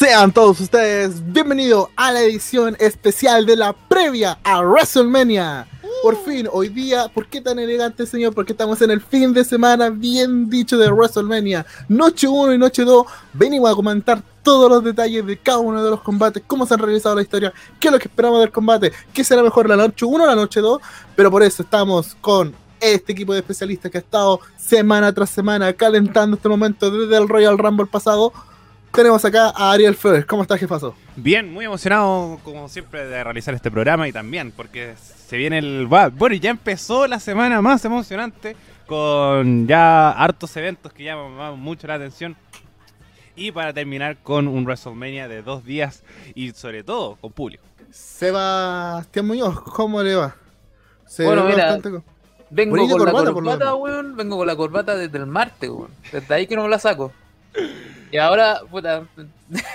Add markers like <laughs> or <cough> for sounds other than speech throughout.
Sean todos ustedes bienvenidos a la edición especial de la previa a WrestleMania. Por fin, hoy día, ¿por qué tan elegante, señor? Porque estamos en el fin de semana, bien dicho, de WrestleMania. Noche 1 y noche 2, venimos a comentar todos los detalles de cada uno de los combates, cómo se han realizado la historia, qué es lo que esperamos del combate, qué será mejor la noche 1 o la noche 2. Pero por eso estamos con este equipo de especialistas que ha estado semana tras semana calentando este momento desde el Royal Rumble pasado. Tenemos acá a Ariel Flores. ¿Cómo estás, jefazo? Bien, muy emocionado, como siempre, de realizar este programa y también porque se viene el. Bueno, ya empezó la semana más emocionante con ya hartos eventos que llaman mucho la atención. Y para terminar con un WrestleMania de dos días y sobre todo con público. Sebastián Muñoz, ¿cómo le va? Se bueno, mira, vengo con la corbata, weón. Vengo con la corbata desde el martes, weón. Desde ahí que no me la saco. Y ahora, puta,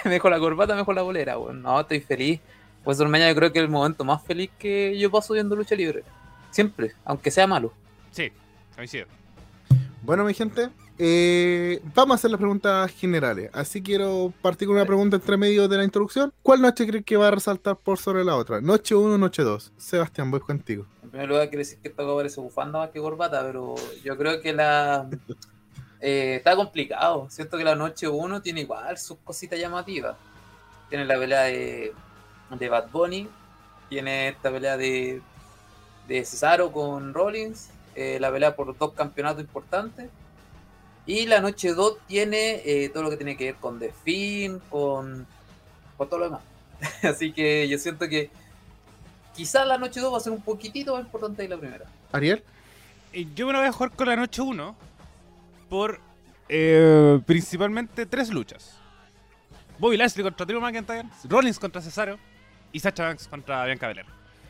me <laughs> dejo la corbata, me dejo la bolera, weón. No, estoy feliz. Pues mañana yo creo que es el momento más feliz que yo paso viendo lucha libre. Siempre, aunque sea malo. Sí, coincido. Bueno, mi gente, eh, vamos a hacer las preguntas generales. Así quiero partir con una pregunta entre medio de la introducción. ¿Cuál noche crees que va a resaltar por sobre la otra? ¿Noche 1 o noche 2? Sebastián, voy contigo. En primer lugar, quiero decir que esto parece bufanda más que corbata, pero yo creo que la <laughs> eh, está complicado. Siento que la noche 1 tiene igual sus cositas llamativas. Tiene la pelea de, de Bad Bunny, tiene esta pelea de, de Cesaro con Rollins, eh, la pelea por dos campeonatos importantes. Y la noche 2 tiene eh, todo lo que tiene que ver con The Fin, con, con todo lo demás. <laughs> Así que yo siento que quizás la noche 2 va a ser un poquitito más importante que la primera. Ariel. Yo me lo voy a jugar con la noche 1 por eh, principalmente tres luchas. Bobby Lashley contra Drew McIntyre, Rollins contra Cesaro y Sacha Banks contra Bianca Belair.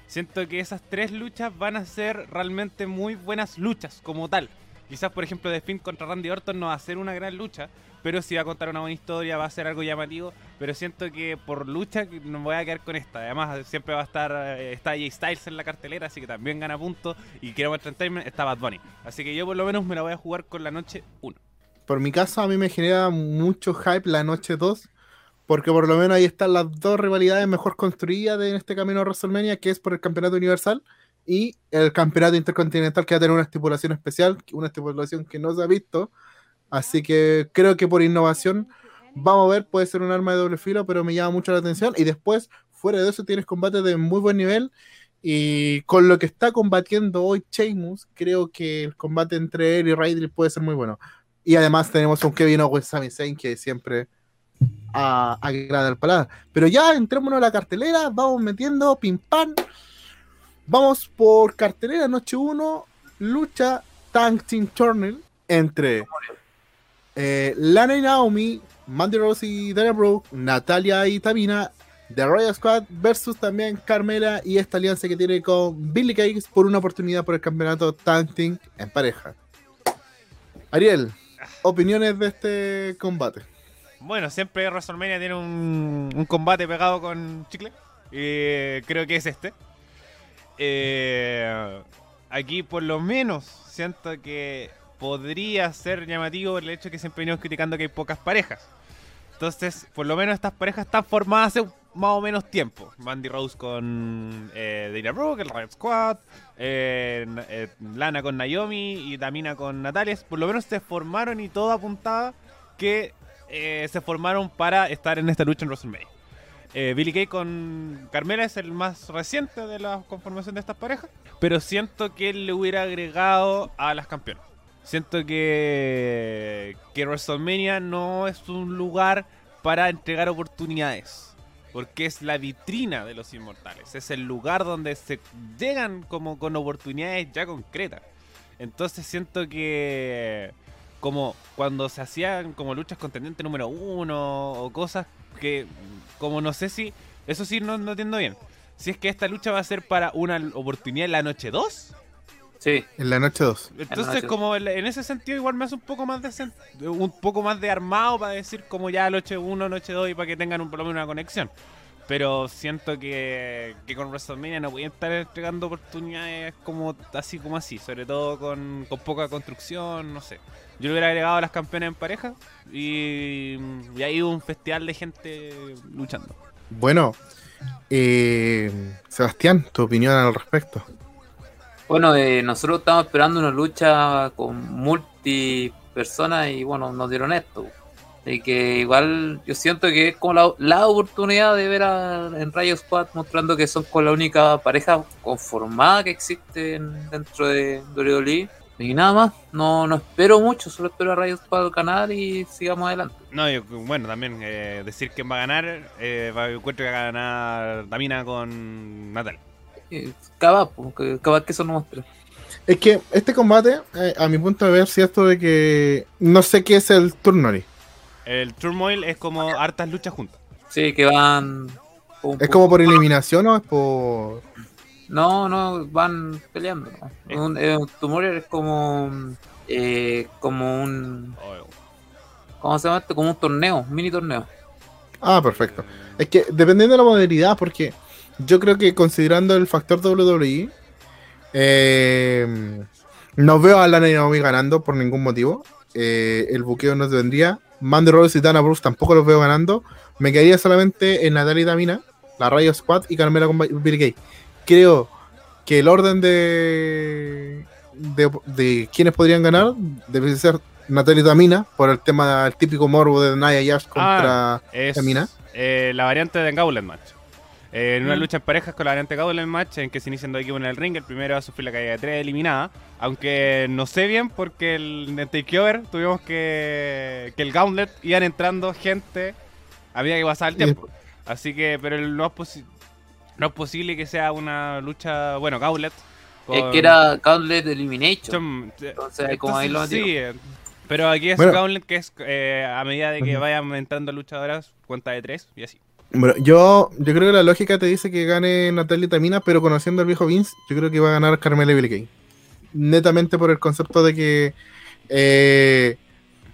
Siento que esas tres luchas van a ser realmente muy buenas luchas como tal. Quizás, por ejemplo, The Finn contra Randy Orton no va a ser una gran lucha, pero si va a contar una buena historia, va a ser algo llamativo. Pero siento que por lucha no voy a quedar con esta. Además, siempre va a estar eh, está Jay Styles en la cartelera, así que también gana puntos. Y quiero entertainment, está Bad Bunny. Así que yo por lo menos me la voy a jugar con la noche 1. Por mi caso, a mí me genera mucho hype la noche 2. Porque por lo menos ahí están las dos rivalidades mejor construidas en este camino a WrestleMania, que es por el campeonato universal y el campeonato intercontinental que va a tener una estipulación especial, una estipulación que no se ha visto. Así que creo que por innovación, vamos a ver, puede ser un arma de doble filo, pero me llama mucho la atención. Y después, fuera de eso, tienes combates de muy buen nivel. Y con lo que está combatiendo hoy Sheamus, creo que el combate entre él y Ryder puede ser muy bueno. Y además tenemos un Kevin Owens Sami Zayn que siempre agrada el paladar. Pero ya entrémonos a la cartelera, vamos metiendo pim pam Vamos por cartelera noche 1, lucha Tank Team Tournament entre eh, Lana y Naomi, Mandy Rose y Dana Brooke, Natalia y Tamina, The Royal Squad versus también Carmela y esta alianza que tiene con Billy Cakes por una oportunidad por el campeonato Tank Team en pareja. Ariel, opiniones de este combate. Bueno, siempre WrestleMania tiene un, un combate pegado con chicle. Y creo que es este. Eh, aquí por lo menos siento que podría ser llamativo el hecho que siempre venimos criticando que hay pocas parejas. Entonces, por lo menos estas parejas están formadas hace más o menos tiempo. Mandy Rose con eh, Dana Brooke, el Riot Squad, eh, eh, Lana con Naomi y Tamina con Natalia. Por lo menos se formaron y todo apuntaba que se formaron para estar en esta lucha en WrestleMania. Eh, Billy Kay con Carmela es el más reciente de la conformación de estas parejas, pero siento que él le hubiera agregado a las campeonas. Siento que, que WrestleMania no es un lugar para entregar oportunidades, porque es la vitrina de los inmortales, es el lugar donde se llegan como con oportunidades ya concretas. Entonces siento que como cuando se hacían como luchas contendiente número uno o cosas que como no sé si, eso sí no, no entiendo bien. Si es que esta lucha va a ser para una oportunidad en la noche 2. Sí. En la noche 2. Entonces, como en ese sentido, igual me hace un poco más de un poco más de armado para decir como ya noche 1, noche 2 y para que tengan un, por lo menos una conexión. Pero siento que, que con WrestleMania no voy a estar entregando oportunidades como así como así, sobre todo con, con poca construcción, no sé. Yo le hubiera agregado a las campeonas en pareja y, y ahí hubo un festival de gente luchando. Bueno, eh, Sebastián, tu opinión al respecto. Bueno, eh, nosotros estamos esperando una lucha con multi personas y bueno, nos dieron esto. Y que igual yo siento que es como la, la oportunidad de ver a, en Rayo Squad mostrando que son con la única pareja conformada que existe en- dentro de WWE. Y nada más, no, no espero mucho, solo espero a Rayo Squad ganar y sigamos adelante. No, yo, bueno, también eh, decir quién va a ganar, eh, encuentro que va a ganar Tamina con Natal. Y Capaz, pues, que- no muestra. Es que este combate, eh, a mi punto de ver, cierto de que no sé qué es el Turnori. El Turmoil es como hartas luchas juntas. Sí, que van. ¿Es como por eliminación o es por...? No, no, van peleando. ¿no? Eh. Un, eh, un tumor es como. eh, como un. ¿Cómo se llama esto? Como un torneo, un mini torneo. Ah, perfecto. Es que dependiendo de la modalidad, porque yo creo que considerando el factor WWE, eh, no veo a Lana y Naomi ganando por ningún motivo. Eh, el buqueo no vendría. Mandy Rose y Dana Bruce tampoco los veo ganando. Me quedaría solamente en Natalia y Tamina, la Rayo Squad y Carmela con Billy Kay. Creo que el orden de, de, de quienes podrían ganar debe ser Natalia y Tamina por el tema del típico morbo de Nia Jax contra Es Tamina. eh, la variante de Gauntlet Match. Eh, en una Mm. lucha en parejas con la variante Gauntlet Match, en que se inician dos equipos en el ring, el primero va a sufrir la caída de tres eliminada. Aunque no sé bien, porque el, en el Takeover tuvimos que, que el Gauntlet iban entrando gente a medida que pasaba el tiempo. Así que, pero el- no es, posi- no es posible que sea una lucha, bueno, Gauntlet. Es que era Gauntlet Elimination. Entonces, como ahí lo sí, eh, pero aquí es Bueno. Gauntlet que es eh, a medida de que vayan entrando luchadoras, cuenta de tres y así. Bueno, yo, yo creo que la lógica te dice que gane Natalia Tamina, pero conociendo al viejo Vince, yo creo que va a ganar Carmela Billy. Netamente por el concepto de que. eh,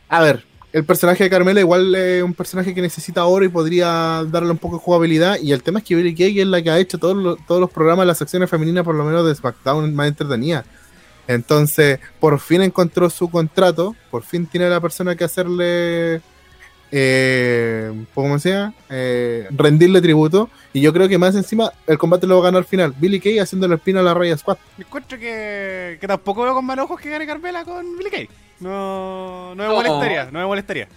a ver, el personaje de Carmela igual es un personaje que necesita oro y podría darle un poco de jugabilidad. Y el tema es que Billy es la que ha hecho todos los, todos los programas, las secciones femeninas, por lo menos de SmackDown, más entretenidas. Entonces, por fin encontró su contrato, por fin tiene la persona que hacerle, eh, ¿cómo se llama? Eh, rendirle tributo. Y yo creo que más encima el combate lo va a ganar al final. Billy Kay haciéndole espina a la Raya Squad. Me encuentro que, que tampoco veo con malos ojos que gane Carmela con Billy Kay. No, no me No. molestaría, no me molestaría.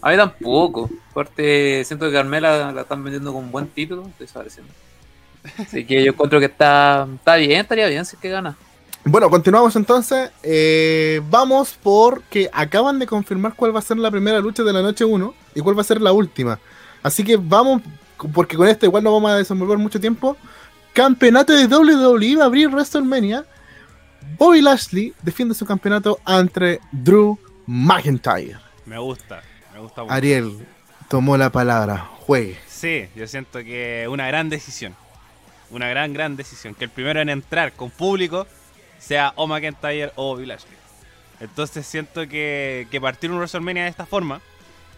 A mí tampoco. Aparte, siento que Carmela la están vendiendo con un buen título. Estoy desapareciendo. Así que yo encuentro que está, está bien, estaría bien si es que gana. Bueno, continuamos entonces. Eh, vamos porque acaban de confirmar cuál va a ser la primera lucha de la noche 1 y cuál va a ser la última. Así que vamos, porque con esto igual no vamos a desenvolver mucho tiempo. Campeonato de WWE va a abrir WrestleMania. Bobby Lashley defiende su campeonato ante Drew McIntyre. Me gusta, me gusta mucho. Ariel tomó la palabra. Juegue. Sí, yo siento que una gran decisión. Una gran, gran decisión. Que el primero en entrar con público sea o McIntyre o Bobby. Entonces siento que, que partir un WrestleMania de esta forma,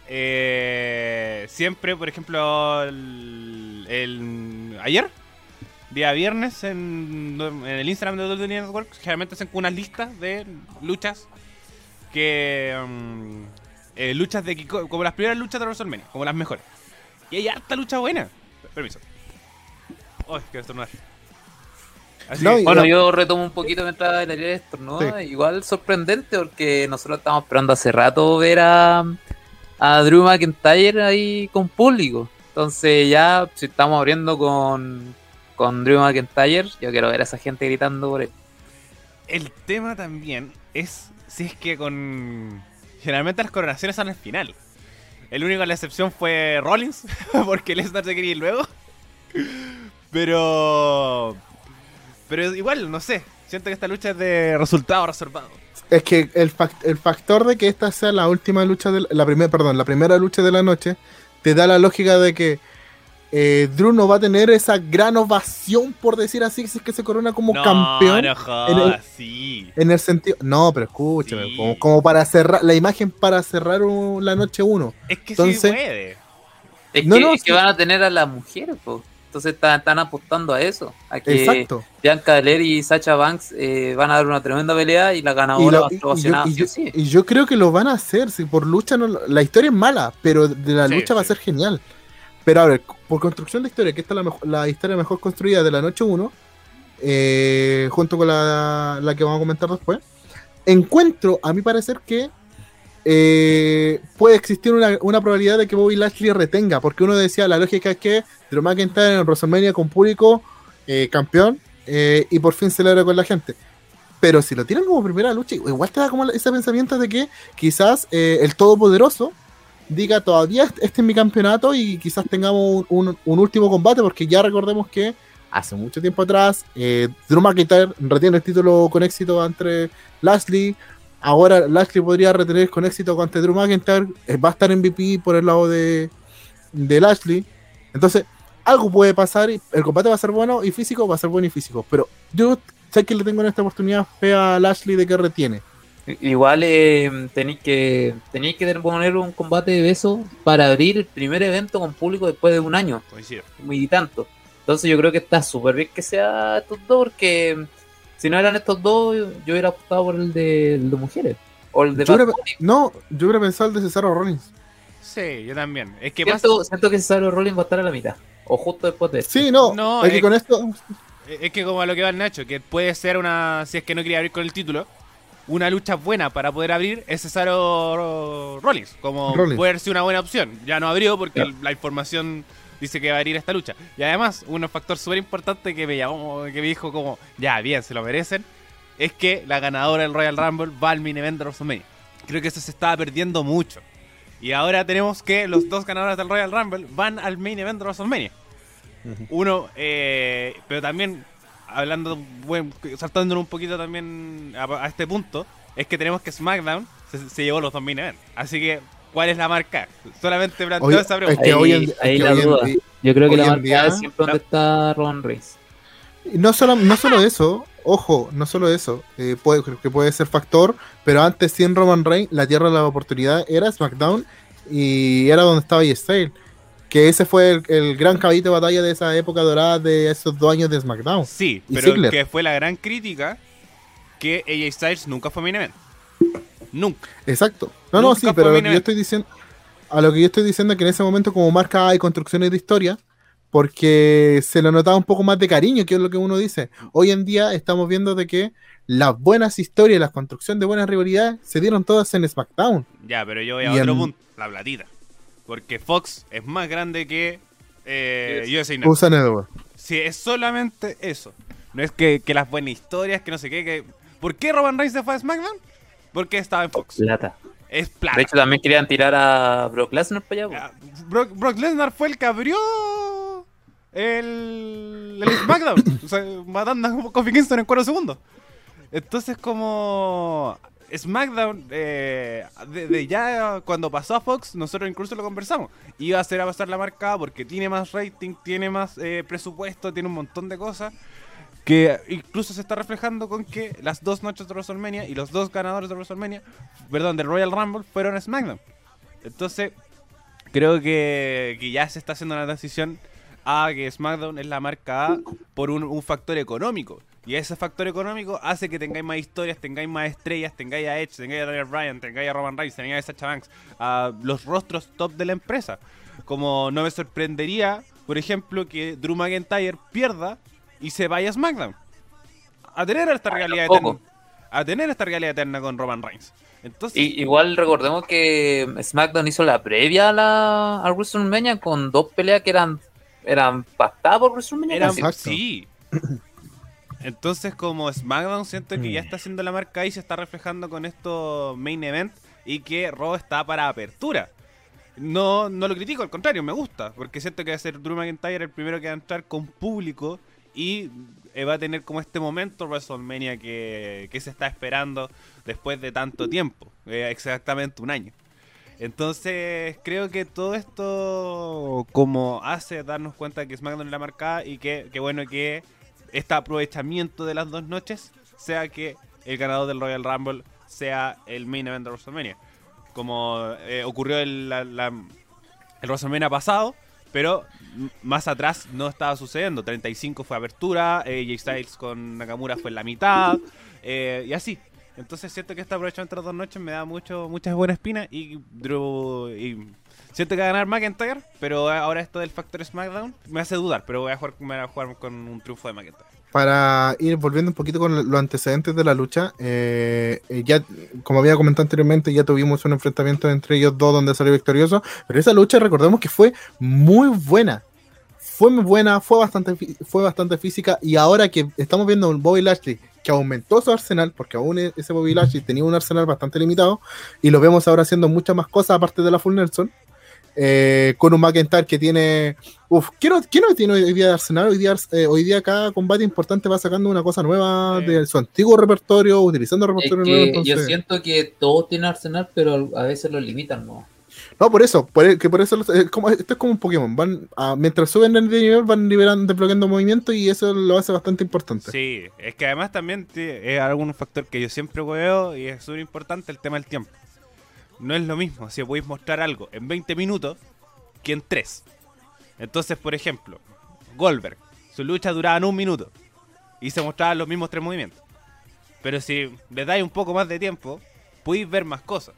eh, siempre, por ejemplo, el, ayer, día viernes, en, el Instagram de WWE Network, generalmente hacen unas listas de luchas que... mm, eh, luchas de como las primeras luchas de WrestleMania, como las mejores. Y hay harta lucha buena. Permiso. Uy, quiero estornudar. No, que- Bueno, la- yo retomo un poquito mientras el área estornuda. Igual sorprendente porque nosotros estamos esperando hace rato ver a, a Drew McIntyre ahí con público. Entonces ya, si estamos abriendo con, con Drew McIntyre, yo quiero ver a esa gente gritando por él. el tema también es si es que con. Generalmente las coronaciones son al final. El único la excepción fue Rollins, <laughs> porque Lesnar se quería ir luego. Pero. Pero igual, no sé. Siento que esta lucha es de resultado reservado. Es que el, fac- el factor de que esta sea la última lucha de la primera, perdón, la primera lucha de la noche, te da la lógica de que eh, Drew no va a tener esa gran ovación, por decir así, si es que se corona como no, campeón. No, jodas, en el- sí. En el sentido. No, pero escúchame, Sí. como, como para cerrar la imagen para cerrar un- la noche 1. Es que sí entonces- puede. Es, No, que, no, es que sí. van a tener a las mujeres, pues. Entonces están, están apostando a eso. A que Exacto. Bianca Belair y Sacha Banks eh, van a dar una tremenda pelea y la Y, ganadora lo- va a estar y yo, y sí yo- o sí. y yo creo que lo van a hacer. Si por lucha no, lo- la historia es mala, pero de la Sí, lucha va a ser genial. Pero a ver, por construcción de historia, que esta es la, mejo- la historia mejor construida de la noche 1, eh, junto con la, la que vamos a comentar después, encuentro, a mi parecer, que eh, puede existir una, probabilidad de que Bobby Lashley retenga, porque uno decía, la lógica es que Drew McIntyre en WrestleMania con público, eh, campeón, eh, y por fin celebra con la gente. Pero si lo tiran como primera lucha, igual te da como ese pensamiento de que quizás el Todopoderoso diga todavía este este es mi campeonato y quizás tengamos un último combate, porque ya recordemos que hace mucho tiempo atrás eh, Drew McIntyre retiene el título con éxito entre Lashley. Ahora Lashley podría retener con éxito contra Drew McIntyre. eh, va a estar MVP por el lado de, de Lashley. Entonces, algo puede pasar. y El combate va a ser bueno y físico va a ser bueno y físico. Pero yo sé que le tengo en esta oportunidad fe a Lashley de que retiene. Igual eh, tenéis que tenéis que poner un combate de beso para abrir el primer evento con público después de un año Coincido. y tanto. Entonces yo creo que está súper bien que sea estos dos, porque si no eran estos dos, yo, hubiera apostado por el de, el de mujeres. O el de Yo hubiera- no, yo hubiera pensado el de Cesaro Rollins. Sí, yo también. Es que siento, siento que Cesaro Rollins va a estar a la mitad. O justo después de este. Sí, no. No, es que con esto. es que como a lo que va el Nacho, que puede ser una, si es que no quería abrir con el título, una lucha buena para poder abrir es Cesaro Rollins, como Rollins. puede ser una buena opción. Ya no abrió porque la información dice que va a abrir esta lucha. Y además, un factor súper importante que me llamó, que me dijo como, ya, bien, se lo merecen, es que la ganadora del Royal Rumble va al main event de WrestleMania. Creo que eso se estaba perdiendo mucho. Y ahora tenemos que los dos ganadores del Royal Rumble van al main event de WrestleMania. Uno, eh, pero también, hablando, bueno, saltándonos un poquito también a, a este punto, es que tenemos que SmackDown se, se llevó los dos main event. Así que, ¿cuál es la marca? Solamente planteo Oye, esa es pregunta. que Ahí- hoy en, es ahí que la hoy en duda. día- Yo creo que Hoy la en marca día- es siempre donde está Roman Reigns. No solo, no solo eso, ojo, no solo eso, eh, puede, que puede ser factor, pero antes sí en Roman Reigns, la tierra de la oportunidad era SmackDown y era donde estaba Style. Que ese fue el, el gran caballito de batalla de esa época dorada de esos dos años de SmackDown. Sí, Y pero Ziggler. que fue la gran crítica que AJ Styles nunca fue main event. Nunca. Exacto. No, no, sí, pero a lo que yo estoy diciendo, a lo que yo estoy diciendo es que en ese momento como marca hay construcciones de historia, porque se le notaba un poco más de cariño, que es lo que uno dice. Hoy en día estamos viendo de que las buenas historias, las construcciones de buenas rivalidades se dieron todas en SmackDown. Ya, pero yo voy a Y otro en- punto. La platita. Porque Fox es más grande que eh, USA Network. USA Network. Si es solamente eso. No es que, que las buenas historias, que no sé qué. Que... ¿Por qué Roman Reigns se fue a SmackDown? Porque estaba en Fox. Plata. Es plata. De hecho, también querían tirar a Brock Lesnar para allá. Ya, Brock, Brock Lesnar fue el que abrió el, el <coughs> SmackDown. o sea, matando a Kofi Kingston en 4 segundos. Entonces, como SmackDown, eh, de, de ya cuando pasó a Fox, nosotros incluso lo conversamos. Iba a ser a pasar la marca porque tiene más rating, tiene más eh, presupuesto, tiene un montón de cosas. Que incluso se está reflejando con que las dos noches de WrestleMania y los dos ganadores de WrestleMania, perdón, del Royal Rumble fueron SmackDown. Entonces, creo que, que ya se está haciendo una decisión a que SmackDown es la marca A por un, un factor económico. Y ese factor económico hace que tengáis más historias, tengáis más estrellas, tengáis a Edge, tengáis a Daniel Bryan, tengáis a Roman Reigns, tengáis a Sacha Banks, a los rostros top de la empresa. Como no me sorprendería, por ejemplo, que Drew McIntyre pierda y se vaya a SmackDown. A tener esta realidad eterna. A tener esta realidad eterna con Roman Reigns. Entonces, Y, igual recordemos que SmackDown hizo la previa a la a WrestleMania con dos peleas que eran eran pactadas por WrestleMania. Eran, sí. Entonces, como SmackDown, siento que ya está haciendo la marca y se está reflejando con estos main event y que Raw está para apertura. No, no lo critico, al contrario, me gusta, porque siento que va a ser Drew McIntyre el primero que va a entrar con público y eh, va a tener como este momento WrestleMania que, que se está esperando después de tanto tiempo, eh, exactamente un año. Entonces creo que todo esto como hace darnos cuenta que SmackDown es la marcada y que, que bueno que este aprovechamiento de las dos noches sea que el ganador del Royal Rumble sea el main event de WrestleMania. Como eh, ocurrió en la, la- el WrestleMania pasado, pero más atrás no estaba sucediendo. 35 fue apertura, eh, Jay Styles con Nakamura fue en la mitad, eh, y así. Entonces siento que aprovechamiento de las dos noches me da mucho, muchas buenas espinas y. Y siento que va a ganar McIntyre, pero ahora esto del factor SmackDown me hace dudar, pero voy a jugar, me voy a jugar con un triunfo de McIntyre. Para ir volviendo un poquito con los antecedentes de la lucha, eh, eh, ya, como había comentado anteriormente, ya tuvimos un enfrentamiento entre ellos dos donde salió victorioso, pero esa lucha recordemos que fue muy buena. Fue muy buena, fue bastante, fue bastante física y ahora que estamos viendo un Bobby Lashley que aumentó su arsenal, porque aún e- ese Bobby Lashley tenía un arsenal bastante limitado, y lo vemos ahora haciendo muchas más cosas aparte de la Full Nelson, eh, con un McIntyre que tiene Uf, ¿qué no, qué no tiene hoy día de Arsenal? Hoy día, eh, hoy día cada combate importante va sacando una cosa nueva Sí. de su antiguo repertorio, utilizando el Es repertorio que nuevo. yo entonces- siento que todos tienen arsenal, pero a veces lo limitan, ¿no? No, por eso, por, e- que por eso los- eh, como, esto es como un Pokémon. Van a- mientras suben de nivel, van liberando, desbloqueando movimientos y eso lo hace bastante importante. Sí, es que además también es algún factor que yo siempre veo y es súper importante el tema del tiempo. No es lo mismo si podéis mostrar algo en 20 minutos que en 3. Entonces, por ejemplo, Goldberg, su lucha duraba en un minuto y se mostraban los mismos tres movimientos. Pero si le dais un poco más de tiempo, podéis ver más cosas.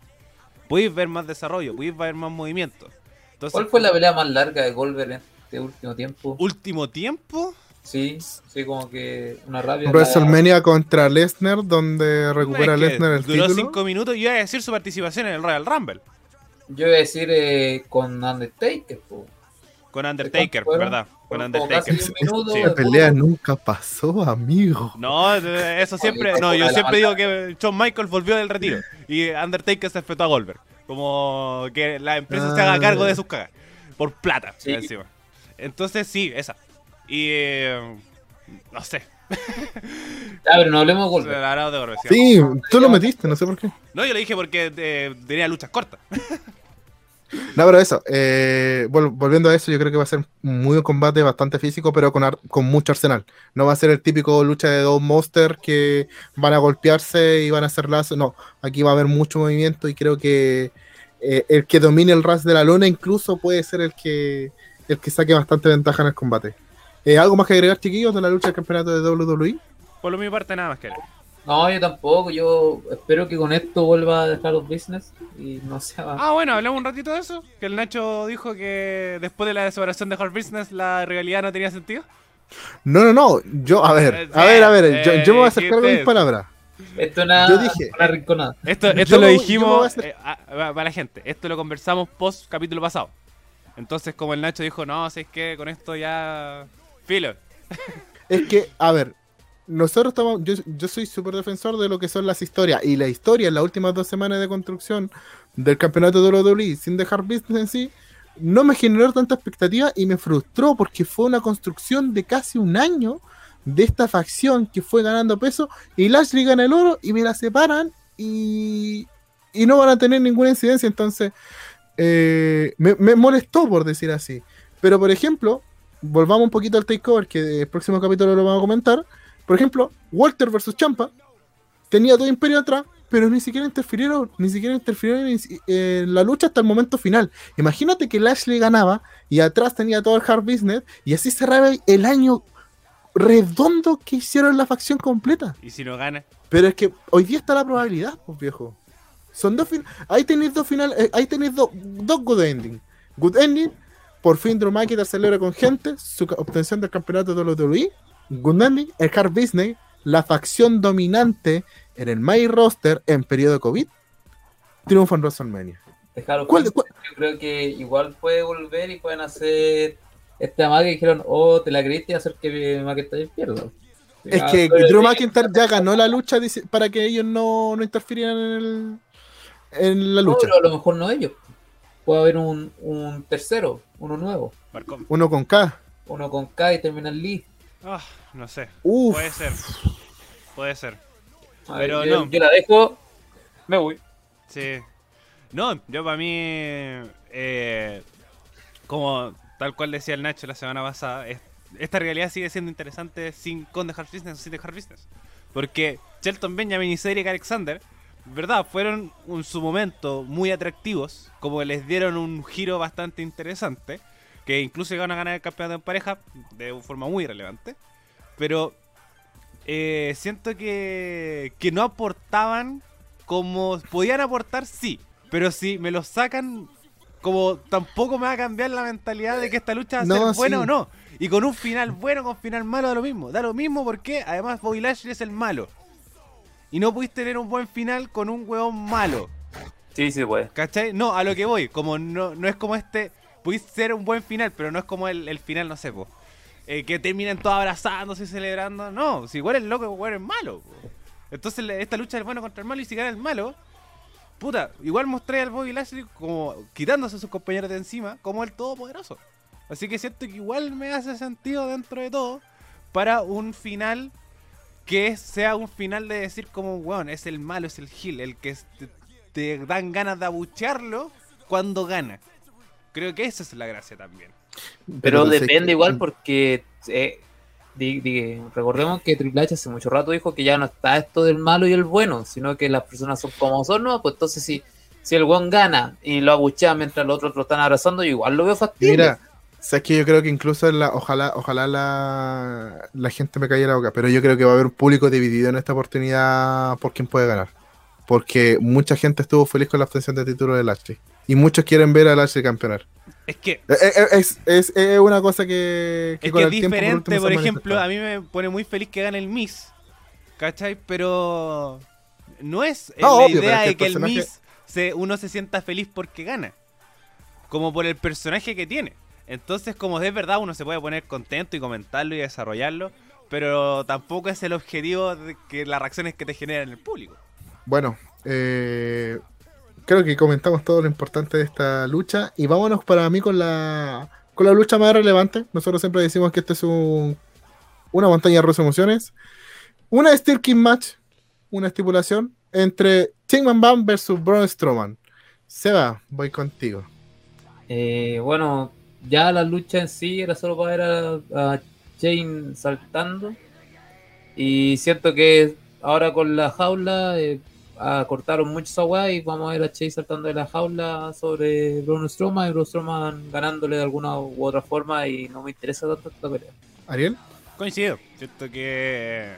Podéis ver más desarrollo, podéis ver más movimientos. Entonces, ¿Cuál fue la pelea más larga de Goldberg en este último tiempo? último tiempo? Sí, sí, como que una rabia. WrestleMania contra Lesnar, donde recupera Es que Lesnar el duró título. 5 minutos y iba a decir su participación en el Royal Rumble. Yo iba a decir eh, con Undertaker, po. Con Undertaker, fueron? ¿verdad? Con Undertaker. casi un minuto Sí. De pelea nunca pasó, amigo. No, eso siempre. No, yo la siempre digo que Shawn Michaels volvió del retiro y Undertaker se enfrentó a Goldberg. Como que la empresa se haga Ah. cargo de sus cagas. Por plata, Sí. encima. Entonces, sí, esa. Y. eh, no sé. <laughs> Ah, pero no hablemos de oro, sí. Tú lo metiste, no sé por qué. No, yo le dije porque eh, tenía luchas cortas. <laughs> No, pero eso, eh, vol- volviendo a eso, yo creo que va a ser un muy combate bastante físico, pero con, ar- con mucho arsenal. No va a ser el típico lucha de dos monsters que van a golpearse y van a hacer lazo. No, aquí va a haber mucho movimiento y creo que eh, el que domine el ras de la luna incluso puede ser el que, el que saque bastante ventaja en el combate. Eh, ¿Algo más que agregar, chiquillos, de la lucha del campeonato de WWE? Por lo mi parte, nada más que. No, yo tampoco. Yo espero que con esto vuelva a dejar los business y no sea. Ah, bueno, hablamos un ratito de eso. Que el Nacho dijo que después de la separación de Hard Business la rivalidad no tenía sentido. No, no, no. Yo, a ver, a ver, a ver. Yo, yo me voy a acercar con mis dijiste- palabras. Esto es una, Yo dije- una rinconada. Esto, esto lo yo dijimos hacer- eh, a- a- para la gente. Esto lo conversamos post capítulo pasado. Entonces, como el Nacho dijo, no, si es que con esto ya. Filo. Es que, a ver, nosotros estamos, yo, soy súper defensor de lo que son las historias. Y la historia en las últimas dos semanas de construcción del campeonato de WWE, sin dejar business en sí, no me generó tanta expectativa y me frustró porque fue una construcción de casi un año de esta facción que fue ganando peso y Lashley gana el oro y me la separan y, y no van a tener ninguna incidencia. Entonces, eh, me molestó por decir así. Pero, por ejemplo, volvamos un poquito al takeover, que el próximo capítulo lo vamos a comentar. Por ejemplo, Walter versus Champa tenía todo Imperio atrás, pero ni siquiera interfirieron, ni siquiera interfirieron en, en la lucha hasta el momento final. Imagínate que Lashley ganaba y atrás tenía todo el hard business y así cerraba el año redondo que hicieron la facción completa. Y si no gana. Pero es que hoy día está la probabilidad, pues viejo. Son dos fin ahí tenéis dos finales, eh, ahí tenéis do- dos good ending. Good ending, por fin Drew McIntyre celebra con gente su obtención del campeonato de WWE. Good ending, el hard business, la facción dominante en el main roster en periodo COVID, triunfa en WrestleMania. Dejaron ¿Cuál- cuál- Yo creo que igual puede volver y pueden hacer este amague que dijeron, oh, te la creíste y hacer que McIntyre pierda. Es que Drew McIntyre ya ganó la lucha para que ellos no, no interfirieran en, el- en la No, lucha. pero a lo mejor no ellos. Puede haber un, un tercero, uno nuevo. Uno con K. Uno con K y termina en Lee. Ah, no sé. Uf. Puede ser. Puede ser. A ver, Pero yo, no. yo la dejo. Me voy. Sí. No, yo para mí, eh, como tal cual decía el Nacho la semana pasada, es- esta realidad sigue siendo interesante sin con The Hard Business o sin The Hard Business. Porque Shelton Benjamin y Cedric Alexander verdad, fueron en su momento muy atractivos, como les dieron un giro bastante interesante, que incluso llegaron a ganar el campeonato en pareja de forma muy relevante, pero eh, siento que, que no aportaban como podían aportar, sí, pero si me los sacan, como tampoco me va a cambiar la mentalidad de que esta lucha va a No, ser buena sí. o no. Y con un final bueno, con final malo, da lo mismo. Da lo mismo porque además Bobby Lashley es el malo. Y no pudiste tener un buen final con un huevón malo. Sí, sí, pues. ¿Cachai? No, a lo que voy. Como no, no es como este. Pudiste ser un buen final, pero no es como el, el final, no sé, po. Eh, que terminan todos abrazándose y celebrando. No, si igual el loco, igual es malo. po. Entonces esta lucha del bueno contra el malo y si gana el malo, puta, igual mostré al Bobby Lashley como quitándose a sus compañeros de encima como el todopoderoso. Así que siento que igual me hace sentido dentro de todo para un final que sea un final de decir como, weón, es el malo, es el Gil, el que te, te dan ganas de abuchearlo cuando gana. Creo que esa es la gracia también. Pero depende que- igual porque eh, di- di- recordemos que Triple H hace mucho rato dijo que ya no está esto del malo y el bueno, sino que las personas son como son, ¿no? Pues entonces si, si el one gana y lo abuchea mientras los otros lo están abrazando, yo igual lo veo factible. Mira, sabes que yo creo que incluso la, ojalá, ojalá la, la gente me caiga la boca, pero yo creo que va a haber un público dividido en esta oportunidad por quién puede ganar. Porque mucha gente estuvo feliz con la obtención de título de Lashley. Y muchos quieren ver a Lashley campeonar. Es que Eh, eh, Es, es- es una cosa que, que Es que el es diferente, por, ejemplo, a mí me pone muy feliz que gane el Miss. ¿Cachai? Pero no es eh, No, la obvio, idea es que de el que el personaje- Miss se, uno se sienta feliz porque gana. Como por el personaje que tiene. Entonces, como es verdad, uno se puede poner contento y comentarlo y desarrollarlo. Pero tampoco es el objetivo de que las reacciones que te generan el público. Bueno, eh, creo que comentamos todo lo importante de esta lucha. Y vámonos para mí con la, con la lucha más relevante. Nosotros siempre decimos que este es un, una montaña rusa de emociones. Una Steel King Match, una estipulación entre Chingman Bam versus Braun Strowman. Seba, voy contigo. Eh, bueno, ya la lucha en sí era solo para ver a, a Jane saltando. Y siento que ahora con la jaula eh, acortaron mucho esa weá y vamos a ver a Jay saltando de la jaula sobre Bruno Strowman y Bruno Strowman ganándole de alguna u otra forma y no me interesa tanto esta pelea. Ariel. Coincido. Siento que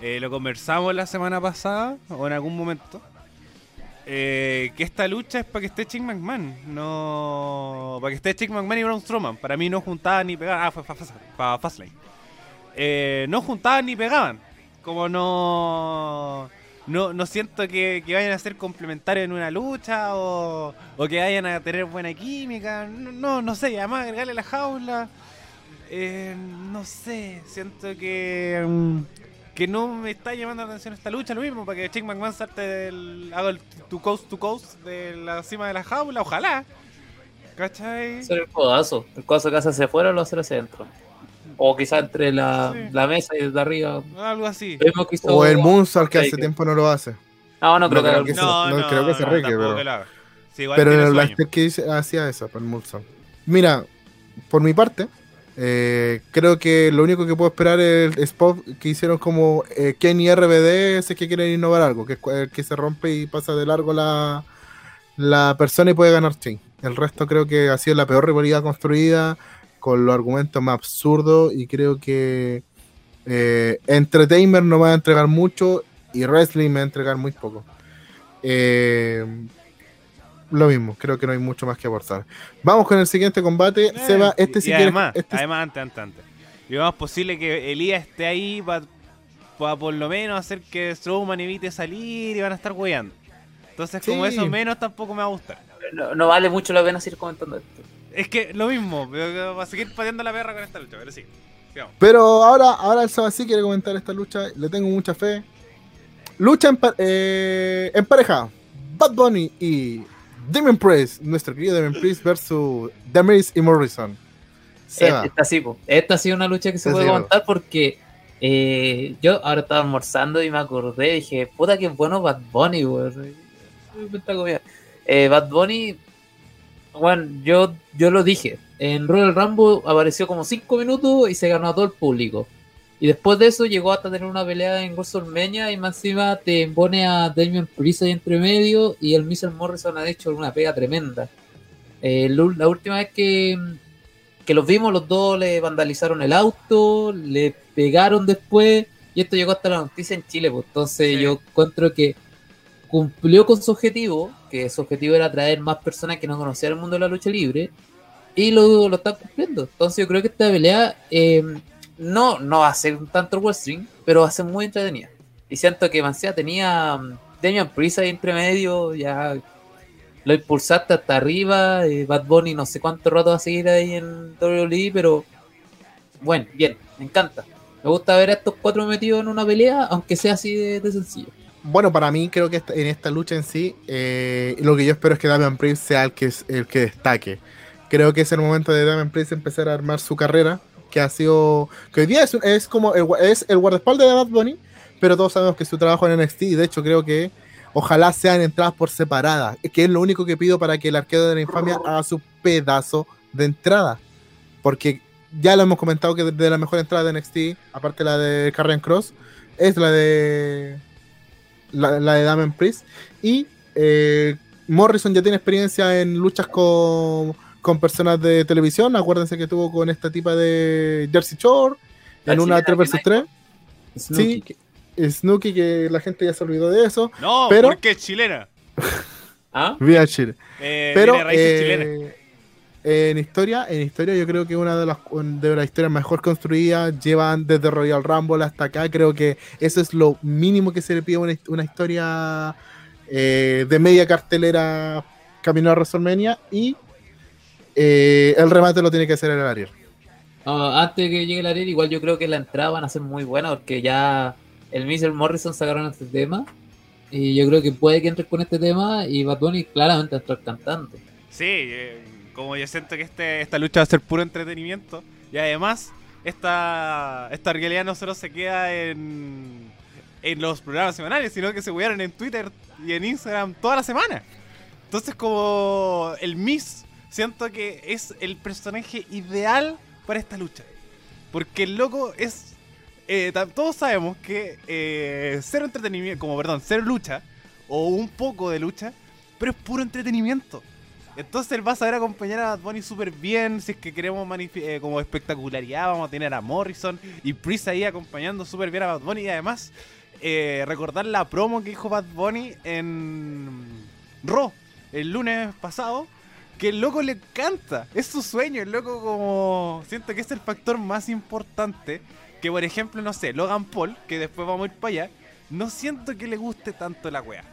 eh, lo conversamos la semana pasada o en algún momento. Eh, que esta lucha es para que esté Chick McMahon, no para que esté Chick McMahon y Braun Strowman. Para mí no juntaban ni pegaban. Ah, fue para Fastlane. Eh, no juntaban ni pegaban. Como no. No, no siento que, vayan a ser complementarios en una lucha o, o que vayan a tener buena química. No, no, no sé. Además, agregarle la jaula. Eh, no sé, siento que mm, que no me está llamando la atención esta lucha, lo mismo, para que Chick McMahon salte del, haga el to coast to coast de la cima de la jaula, ojalá. ¿Cachai? Hacer el codazo. El codazo que hace hacia afuera lo hace hacia adentro. O quizá entre la, Sí. la mesa y desde arriba. Algo así. O el Moonsault que hace tiempo no lo hace. No, no creo No que creo que no creo que se tampoco pero- que lo. Sí, igual Pero el. Blaster que hice- hacía eso, para el Moonsault. Mira, por mi parte, eh, creo que lo único que puedo esperar es el spot que hicieron como eh, Kenny RBD, ese que quieren innovar algo, que es el que se rompe y pasa de largo la, la persona y puede ganar Chain. El resto creo que ha sido la peor rivalidad construida, con los argumentos más absurdos y creo que eh, Entertainment no va a entregar mucho y Wrestling me va a entregar muy poco. Eh, lo mismo, creo que no hay mucho más que aportar. Vamos con el siguiente combate. Eh, Seba, este y sí además, este- además, antes, antes, antes. Y es posible que Elías esté ahí para por lo menos hacer que Strowman evite salir y van a estar weyando. Entonces, como Sí. eso menos tampoco me va a gustar. no, no vale mucho la pena seguir comentando esto. Es que lo mismo, va a seguir pateando la perra con esta lucha, pero sí. Sigamos. Pero ahora, ahora el Seba sí quiere comentar esta lucha. Le tengo mucha fe. Lucha en, pa- eh, en pareja. Bad Bunny y Demon Priest. Nuestro querido Demon Priest versus Demiris y Morrison. Seba. Esta sí, esta ha sido una lucha que se puede comentar porque eh, yo ahora estaba almorzando y me acordé, dije, puta que bueno Bad Bunny, weón. Eh, Bad Bunny, bueno, yo, yo lo dije, en Royal Rumble apareció como 5 minutos y se ganó a todo el público. Y después de eso llegó hasta tener una pelea en WrestleMania y más encima te impone a Damian Priest ahí entre medio y el Mr. Morrison ha hecho una pega tremenda. Eh, la última vez que, que los vimos, los dos le vandalizaron el auto, le pegaron después y esto llegó hasta la noticia en Chile. Pues. Entonces yo encuentro que cumplió con su objetivo, que su objetivo era traer más personas que no conocían el mundo de la lucha libre y lo, lo está cumpliendo. Entonces yo creo que esta pelea... Eh, no, no va a ser un tanto wrestling, pero va a ser muy entretenida. Y siento que Mancea tenía um, Damian Priest ahí entre medio, ya lo impulsaste hasta arriba, y Bad Bunny no sé cuánto rato va a seguir ahí en WWE, pero bueno, bien, me encanta. Me gusta ver a estos cuatro metidos en una pelea, aunque sea así de, sencillo. Bueno, para mí creo que en esta lucha en sí, eh, lo que yo espero es que Damian Priest sea el que, el que destaque. Creo que es el momento de Damian Priest empezar a armar su carrera que ha sido. que hoy día es, como. Es el guardaespaldas de Bad Bunny, pero todos sabemos que su trabajo en NXT, y de hecho creo que ojalá sean entradas por separada, que es lo único que pido para que el arquero de la infamia haga su pedazo de entrada. Porque ya lo hemos comentado que de la mejor entrada de NXT, aparte la de Carrion Cross, es la de. La, de Damon Priest. Y eh, Morrison ya tiene experiencia en luchas con con personas de televisión. Acuérdense que tuvo con esta tipa de Jersey Shore en una 3 vs 3. Sí, Snooki, que la gente ya se olvidó de eso. No, pero, porque es chilena. ¿Ah? <laughs> Vía Chile. Eh, pero eh, en historia, en historia yo creo que una de las de las historias mejor construidas llevan desde Royal Rumble hasta acá. Creo que eso es lo mínimo que se le pide a una, historia eh, de media cartelera camino a WrestleMania y eh, el remate lo tiene que hacer el Ariel. antes de que llegue el Ariel, igual yo creo que la entrada van a ser muy buena porque ya el Mr. Morrison sacaron este tema. Y yo creo que puede que entre con este tema y Bad Bunny claramente va a estar cantando. Sí, eh, como yo siento que este, esta lucha va a ser puro entretenimiento. Y además, esta, esta realidad no solo se queda en, en los programas semanales, sino que se jugaron en Twitter y en Instagram toda la semana. Entonces, como el Miss siento que es el personaje ideal para esta lucha. Porque el loco es. Eh, todos sabemos que eh, cero entretenimiento, como perdón, cero lucha, o un poco de lucha, pero es puro entretenimiento. Entonces él va a saber acompañar a Bad Bunny súper bien. Si es que queremos eh, como espectacularidad, vamos a tener a Morrison y Pris ahí acompañando súper bien a Bad Bunny. Y además, recordar la promo que dijo Bad Bunny en Raw el lunes pasado que el loco le encanta. Es su sueño. El loco como... Siento que es el factor más importante. Que por ejemplo, no sé, Logan Paul, que después vamos a ir para allá. No siento que le guste tanto la wea.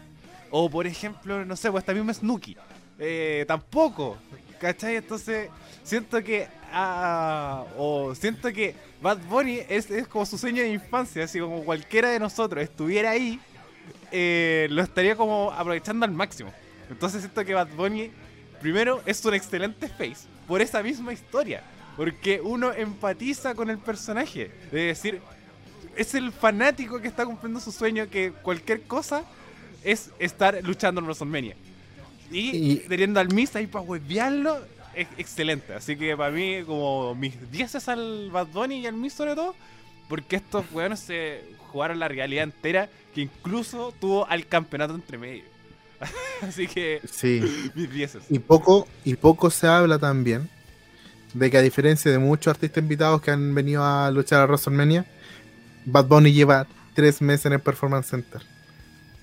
O por ejemplo, no sé, pues también es Snooki. Eh, tampoco. ¿Cachai? Entonces, siento que. Ah, o siento que Bad Bunny es, como su sueño de infancia. Así como cualquiera de nosotros estuviera ahí, eh, lo estaría como aprovechando al máximo. Entonces siento que Bad Bunny Primero, es un excelente face por esa misma historia. Porque uno empatiza con el personaje. De decir, es el fanático que está cumpliendo su sueño que cualquier cosa es estar luchando en WrestleMania. Y, teniendo al Miz ahí para huevearlo, es excelente. Así que para mí, como mis 10 es al Bad Bunny y al Miz sobre todo, porque estos weones se jugaron la realidad entera, que incluso tuvo al campeonato entre medio. <laughs> Así que sí. <laughs> Y poco, y poco se habla también de que a diferencia de muchos artistas invitados que han venido a luchar a WrestleMania, Bad Bunny lleva tres meses en el Performance Center.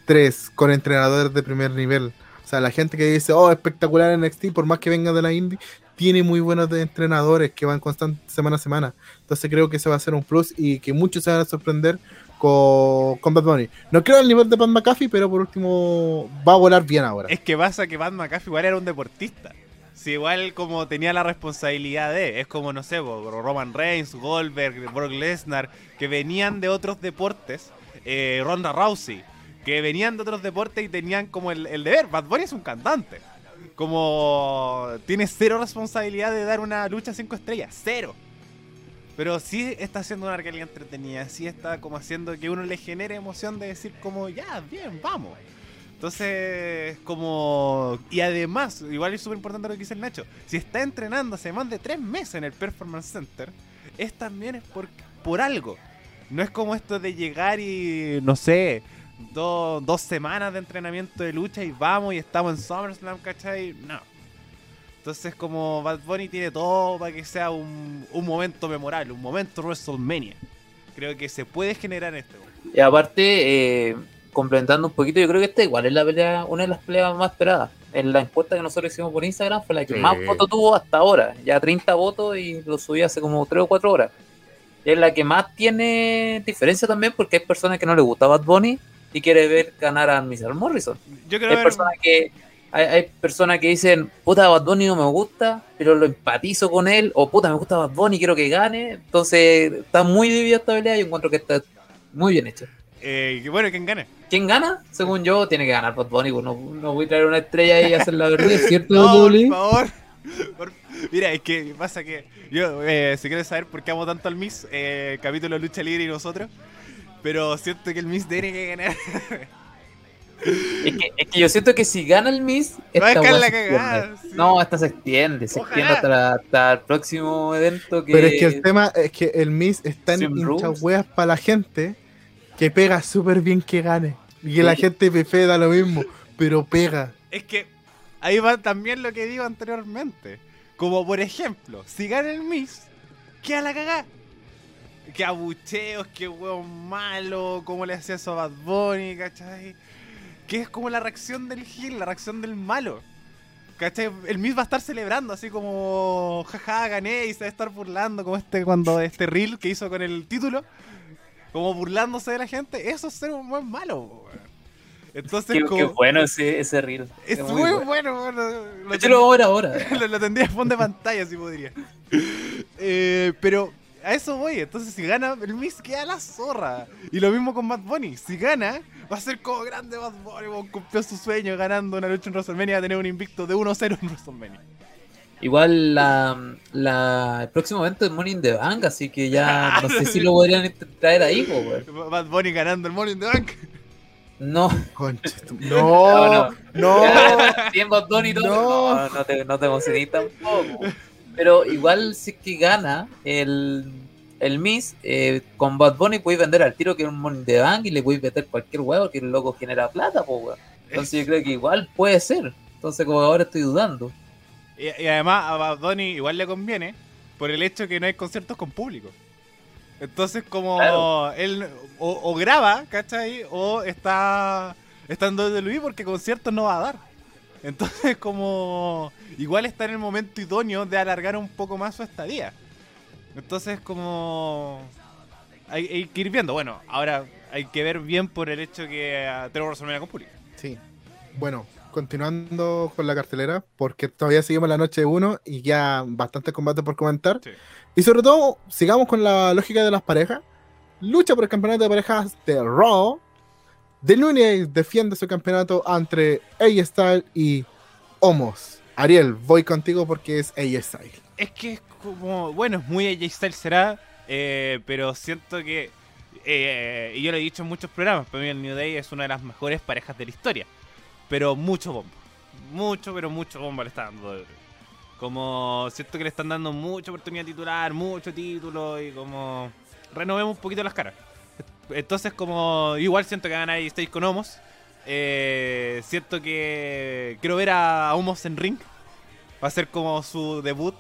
Tres, con entrenadores de primer nivel. O sea, la gente que dice, oh, espectacular NXT, por más que venga de la indie, tiene muy buenos entrenadores que van constante semana a semana. Entonces creo que ese va a ser un plus y que muchos se van a sorprender con, Bad Bunny. No creo al nivel de Pat McAfee, pero por último va a volar bien ahora. Es que pasa que Pat McAfee igual era un deportista. Si igual como tenía la responsabilidad de, es como, no sé, Roman Reigns, Goldberg, Brock Lesnar, que venían de otros deportes, eh, Ronda Rousey, que venían de otros deportes y tenían como el, el deber. Bad Bunny es un cantante. Como tiene cero responsabilidad de dar una lucha cinco estrellas, cero. Pero sí está haciendo una arcadia entretenida, sí está como haciendo que uno le genere emoción de decir como, ya, bien, vamos. Entonces, como... Y además, igual es súper importante lo que dice el Nacho, si está entrenando hace más de tres meses en el Performance Center, es también es por, por algo. No es como esto de llegar y, no sé, do- dos semanas de entrenamiento de lucha y vamos y estamos en SummerSlam, ¿cachai? No. Entonces como Bad Bunny tiene todo para que sea un, un momento memorable, un momento WrestleMania. Creo que se puede generar este. Y aparte, eh, complementando un poquito, yo creo que esta igual es la pelea, una de las peleas más esperadas. En la encuesta que nosotros hicimos por Instagram fue la que Sí. más votos tuvo hasta ahora. Ya 30 votos y lo subí hace como 3 o 4 horas. Y es la que más tiene diferencia también porque hay personas que no les gusta Bad Bunny y quiere ver ganar a Mr. Morrison. Yo creo Hay ver- personas que hay, hay personas que dicen, puta, Bad Bunny no me gusta, pero lo empatizo con él, o puta, me gusta Bad Bunny, quiero que gane. Entonces, está muy dividida esta pelea y encuentro que está muy bien hecha. eh, que bueno, ¿quién gane? ¿Quién gana? Según yo, tiene que ganar Bad Bunny. pues No, no voy a traer una estrella ahí y hacer la verdad. ¿Es cierto, <laughs> No, por favor. Por- Mira, es que pasa que yo, eh, si quieres saber por qué amo tanto al Miss, eh, capítulo Lucha Libre y nosotros, pero siento que el Miss tiene que ganar. <laughs> Es que, es que yo siento que si gana el Miss, Va a esta la cagada, sí. No, esta se extiende. Se Ojalá. extiende hasta, la- hasta el próximo evento que. Pero es que el tema es que el Miss está en rules. weas para la gente que pega súper bien que gane. Y que la gente pefe da lo mismo, pero pega. Es que ahí va también lo que digo anteriormente. Como por ejemplo, si gana el Miss, ¿qué a la cagada? Que abucheos, que hueón malo, cómo le hacía eso a Bad Bunny, ¿cachai? Que es como la reacción del Gil, la reacción del malo. ¿Cachai? El Miss va a estar celebrando así como, jaja, gané y se va a estar burlando, como este cuando este reel que hizo con el título, como burlándose de la gente. Eso es ser un buen malo. Entonces, Qué, como, qué bueno ese, ese reel. es Es muy, muy bueno, bueno. bueno. Lo, hecho, lo vamos a ver ahora. <laughs> lo, lo tendría de fondo de pantalla si podría. Eh, pero a eso voy. Entonces, si gana el Miss, queda la zorra. Y lo mismo con Bad Bunny. Si gana, va a ser como grande Bad Bunny. Cumplió su sueño ganando una lucha en WrestleMania. Va a tener un invicto de 1-0 en WrestleMania. Igual la, la, el próximo evento es in the Bank, así que ya <laughs> no sé si lo podrían traer ahí, po, weón. Bad Bunny ganando el in the Bank. No, Concha <laughs> No, no. <laughs> No. no, no te, no te emociones tampoco. Pero igual si es que gana el, el Miss, eh, con Bad Bunny podéis vender al tiro que es un Money the Bank y le podéis meter cualquier huevo que el loco genera plata, po, weón. Entonces yo creo que igual puede ser. Entonces como ahora estoy dudando. Y, y además a Bad Bunny igual le conviene por el hecho que no hay conciertos con público. Entonces como Claro. él o, o graba, ¿cachai? O está estando de Luis porque conciertos no va a dar. Entonces como igual está en el momento idóneo de alargar un poco más su estadía. Entonces como hay, hay que ir viendo. Bueno, ahora hay que ver bien por el hecho que uh, tenemos WrestleMania con público. Sí. Bueno, continuando con la cartelera, porque todavía seguimos la noche 1 y ya bastante combate por comentar. Sí. Y sobre todo, sigamos con la lógica de las parejas. Lucha por el campeonato de parejas de Raw. The Nunez defiende su campeonato entre AJ Styles y Homos. Ariel, voy contigo porque es AJ Styles. Es que es como, bueno, es muy AJ Styles será, eh, pero siento que, eh, y yo lo he dicho en muchos programas, para mí el New Day es una de las mejores parejas de la historia, pero mucho bombo, mucho, pero mucho bombo le está dando. Como siento que le están dando mucha oportunidad titular, mucho título y como renovemos un poquito las caras. Entonces como igual siento que gana AJ Styles con Homos, eh, siento que quiero ver a Homos en ring, va a ser como su debut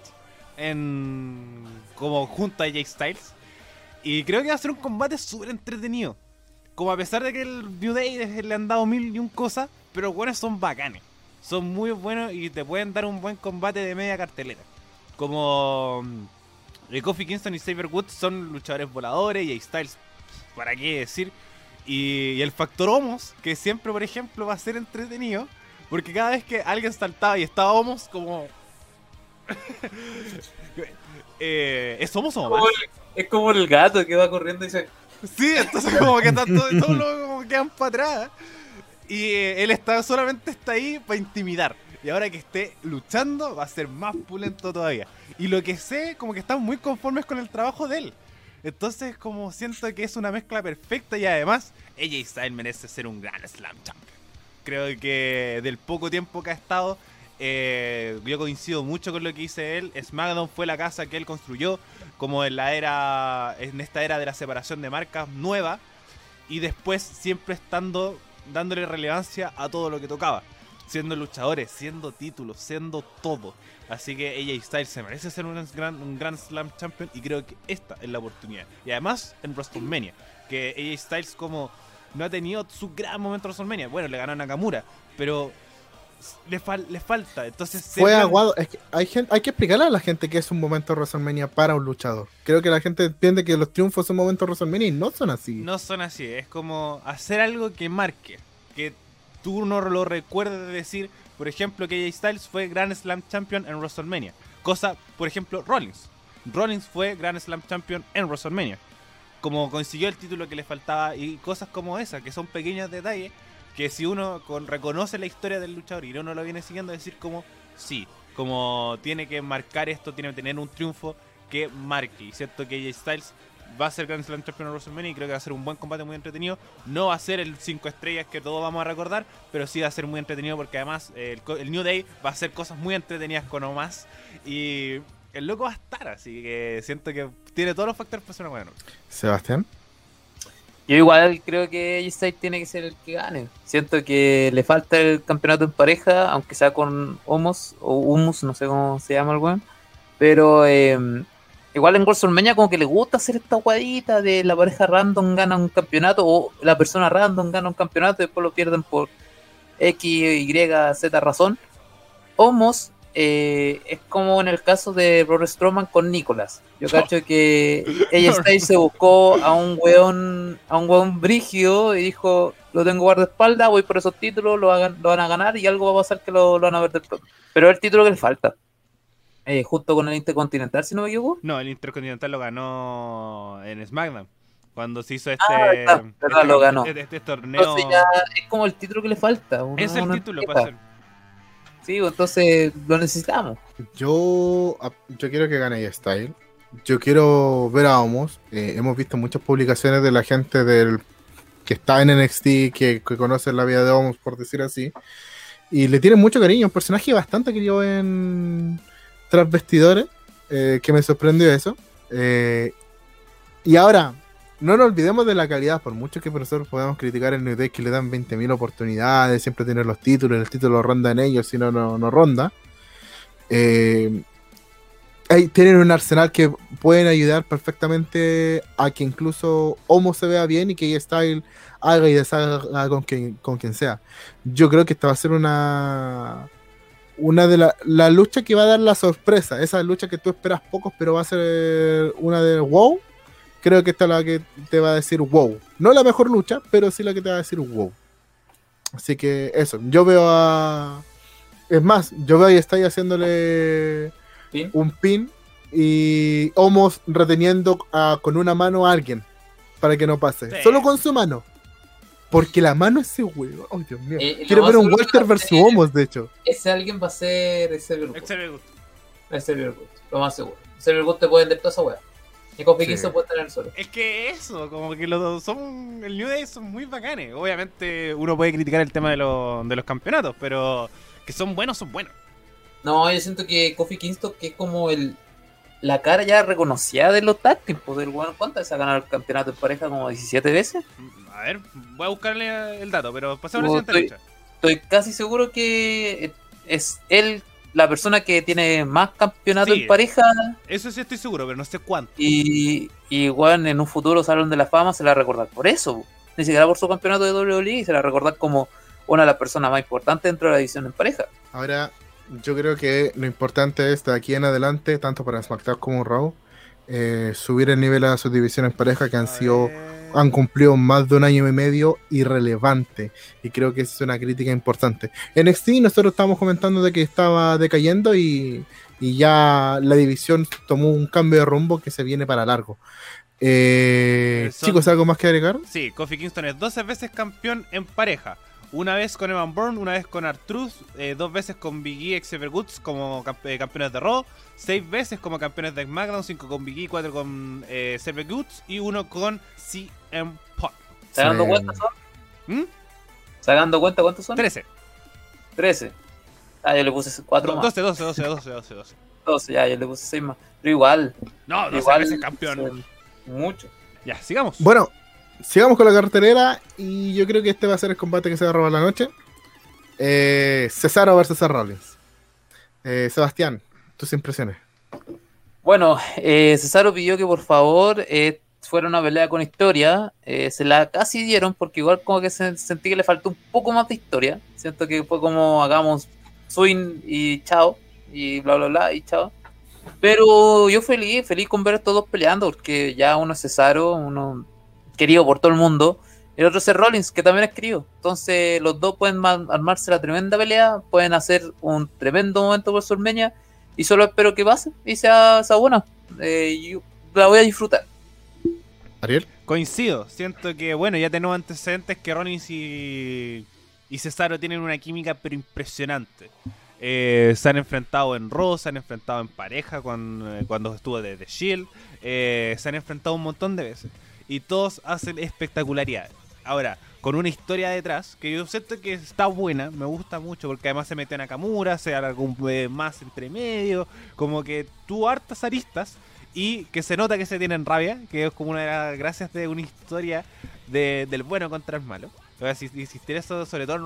en como junto a Jake Styles. Y creo que va a ser un combate súper entretenido. Como a pesar de que el New Day le han dado mil y un cosas pero los buenos son bacanes. Son muy buenos y te pueden dar un buen combate de media cartelera. Como mm, Kofi Kingston y Saber Woods son luchadores voladores y Styles para qué decir y, y el factor Homos que siempre por ejemplo va a ser entretenido porque cada vez que alguien saltaba y estaba Homos como <laughs> eh, ¿Es Homos o más? Es como el gato que va corriendo y dice, Sí, entonces como que tanto, todos los como quedan para atrás. Y eh, él está solamente está ahí para intimidar. Y ahora que esté luchando va a ser más pulento todavía. Y lo que sé, como que están muy conformes con el trabajo de él. Entonces como siento que es una mezcla perfecta y además AJ Styles merece ser un gran Slam Champion. Creo que del poco tiempo que ha estado eh, yo coincido mucho con lo que dice él. SmackDown fue la casa que él construyó, como en la era, en esta era de la separación de marcas nueva, y después siempre estando dándole relevancia a todo lo que tocaba, siendo luchadores, siendo títulos, siendo todo. Así que AJ Styles se merece ser un gran, un Grand Slam Champion y creo que esta es la oportunidad. Y además en WrestleMania, que AJ Styles como no ha tenido su gran momento en WrestleMania. Bueno, le ganó a Nakamura, pero le, fal- le falta. Entonces Fue gran- aguado. Es que hay, gen- hay que explicarle a la gente que es un momento de WrestleMania para un luchador. Creo que la gente entiende que los triunfos son momentos de WrestleMania y no son así. No son así, es como hacer algo que marque, que tú no lo recuerdes de decir, por ejemplo, que AJ Styles fue Grand Slam Champion en WrestleMania. Cosa, por ejemplo, Rollins. Rollins fue Grand Slam Champion en WrestleMania. Como consiguió el título que le faltaba y cosas como esas, que son pequeños detalles que si uno con- reconoce la historia del luchador y uno lo viene siguiendo, decir como, sí, como tiene que marcar esto, tiene que tener un triunfo que marque. Y cierto que AJ Styles va a ser Grand Slam Champion en WrestleMania y creo que va a ser un buen combate muy entretenido. No va a ser el 5 estrellas que todos vamos a recordar, pero sí va a ser muy entretenido porque además eh, el, el New Day va a hacer cosas muy entretenidas con Omas y el loco va a estar, así que siento que tiene todos los factores para ser una buena noche. Sebastián. Yo igual creo que AJ Styles tiene que ser el que gane. Siento que le falta el campeonato en pareja, aunque sea con Homos o Humus, no sé cómo se llama el weón. Pero eh, igual en WrestleMania como que le gusta hacer esta guadita de la pareja random gana un campeonato o la persona random gana un campeonato y después lo pierden por X, Y, Z razón. Homos eh, es como en el caso de Braun Strowman con Nicolas. Yo cacho que <laughs> ella Styles se buscó a un weón, a un weón brigio y dijo, lo tengo guardaespaldas, voy por esos títulos, lo, hagan- lo van a ganar y algo va a pasar que lo, lo van a ver todo. Pero es el título que le falta. Eh, justo con el Intercontinental, si no me equivoco. No, el Intercontinental lo ganó en SmackDown. Cuando se hizo este, Ah, este- lo ganó. este- este torneo. Entonces ya es como el título que le falta. uno- es el título para ser. Sí, entonces lo necesitamos. Yo, yo quiero que gane AJ Styles. Yo quiero ver a Homos. Eh, hemos visto muchas publicaciones de la gente del que está en NXT, que, que conoce la vida de Homos, por decir así. Y le tienen mucho cariño. Un personaje bastante querido en tras vestidores. eh, que me sorprendió eso. Eh, y ahora, no nos olvidemos de la calidad. Por mucho que nosotros podamos criticar el New Day, que le dan 20.000 oportunidades, siempre tienen los títulos, el título ronda en ellos, si no, no, no ronda. Eh, ahí tienen un arsenal que pueden ayudar perfectamente a que incluso Homo se vea bien y que Style haga y deshaga con quien, con quien sea. Yo creo que esta va a ser una una de la, la lucha que va a dar la sorpresa, esa lucha que tú esperas pocos, pero va a ser una de wow. Creo que esta es la que te va a decir wow. No la mejor lucha, pero sí la que te va a decir wow. Así que eso, yo veo a. Es más, yo veo está ahí haciéndole un pin y Homos reteniendo a- con una mano a alguien para que no pase. Sí. Solo con su mano. Porque la mano es ese huevo. Ay, Dios mío. Eh, lo Quiero ver un Walter versus Homos, de hecho. Ese alguien va a ser Xavier Woods. Excelente gusto. Xavier Woods, lo más seguro. Xavier Woods te puede vender toda esa weá. Y Kofi Sí. Kingston puede tener solo. Es que eso, como que los dos son. El New Day son muy bacanes. Obviamente, uno puede criticar el tema de, los de los campeonatos, pero que son buenos, son buenos. No, yo siento que Kofi Kingston, que es como el la cara ya reconocida de los teams, pues del weón, ¿cuántas veces ha ganado el campeonato en pareja? ¿Como 17 veces? A ver, voy a buscarle el dato, pero pasamos a la siguiente estoy- lucha. Estoy casi seguro que es él la persona que tiene más campeonatos Sí. en pareja Eso sí estoy seguro, pero no sé cuánto. y, y weón, en un futuro Salón de la Fama se la va a recordar por eso. Ni siquiera por su campeonato de WWE, se la va a recordar como una de las personas más importantes dentro de la división en pareja. Ahora, yo creo que lo importante es de aquí en adelante, tanto para SmackDown como Raw, eh, subir el nivel a sus divisiones pareja que han A sido, ver. Han cumplido más de un año y medio irrelevante. Y creo que es una crítica importante. En NXT nosotros estábamos comentando de que estaba decayendo y, y ya la división tomó un cambio de rumbo que se viene para largo. Eh, Eh, son- Chicos, ¿algo más que agregar? Sí, Kofi Kingston es 12 veces campeón en pareja. Una vez con Evan Bourne, una vez con Artruth, eh, dos veces con Big E y Xavier Woods como camp- eh, campeones de Raw, seis veces como campeones de SmackDown, cinco con Big E, cuatro con eh, Xavier Woods y uno con CM Punk. ¿Sacando Sí. cuántas son? ¿Mm? ¿Sacando cuenta cuántos son? 13. 13. Ah, yo le puse 4 más. 12, 12, 12, 12, 12, 12. 12, ya, yo le puse 6 más. Pero igual. No, 12 igual veces campeón. Mucho. Ya, sigamos. Bueno, sigamos con la cartelera y yo creo que este va a ser el combate que se va a robar la noche. Eh, Cesaro versus Seth Rollins. Eh, Sebastián, tus impresiones. Bueno, eh, Cesaro pidió que por favor eh, fuera una pelea con historia. Eh, se la casi dieron porque igual como que se, sentí que le faltó un poco más de historia. Siento que fue como hagamos swing y chao y bla bla bla y chao. Pero yo feliz, feliz con ver a estos dos peleando porque ya uno es Cesaro, uno querido por todo el mundo. El otro es Rollins, que también es querido. Entonces los dos pueden ma- armarse la tremenda pelea, pueden hacer un tremendo momento por Sormeña y solo espero que pase y sea, sea buena. Eh, yo la voy a disfrutar. Ariel. Coincido. Siento que, bueno, ya tenemos antecedentes que Rollins y, y Cesaro tienen una química pero impresionante. Eh, se han enfrentado en Raw, se han enfrentado en pareja con, eh, cuando estuvo de The Shield. eh, se han enfrentado un montón de veces. Y todos hacen espectacularidades. Ahora, con una historia detrás, que yo siento que está buena, me gusta mucho, porque además se mete a Nakamura, se algún eh, más entre medio, como que tú hartas aristas y que se nota que se tienen rabia, que es como una de las gracias de una historia de- del bueno contra el malo. Voy a insis- insistir eso sobre todo en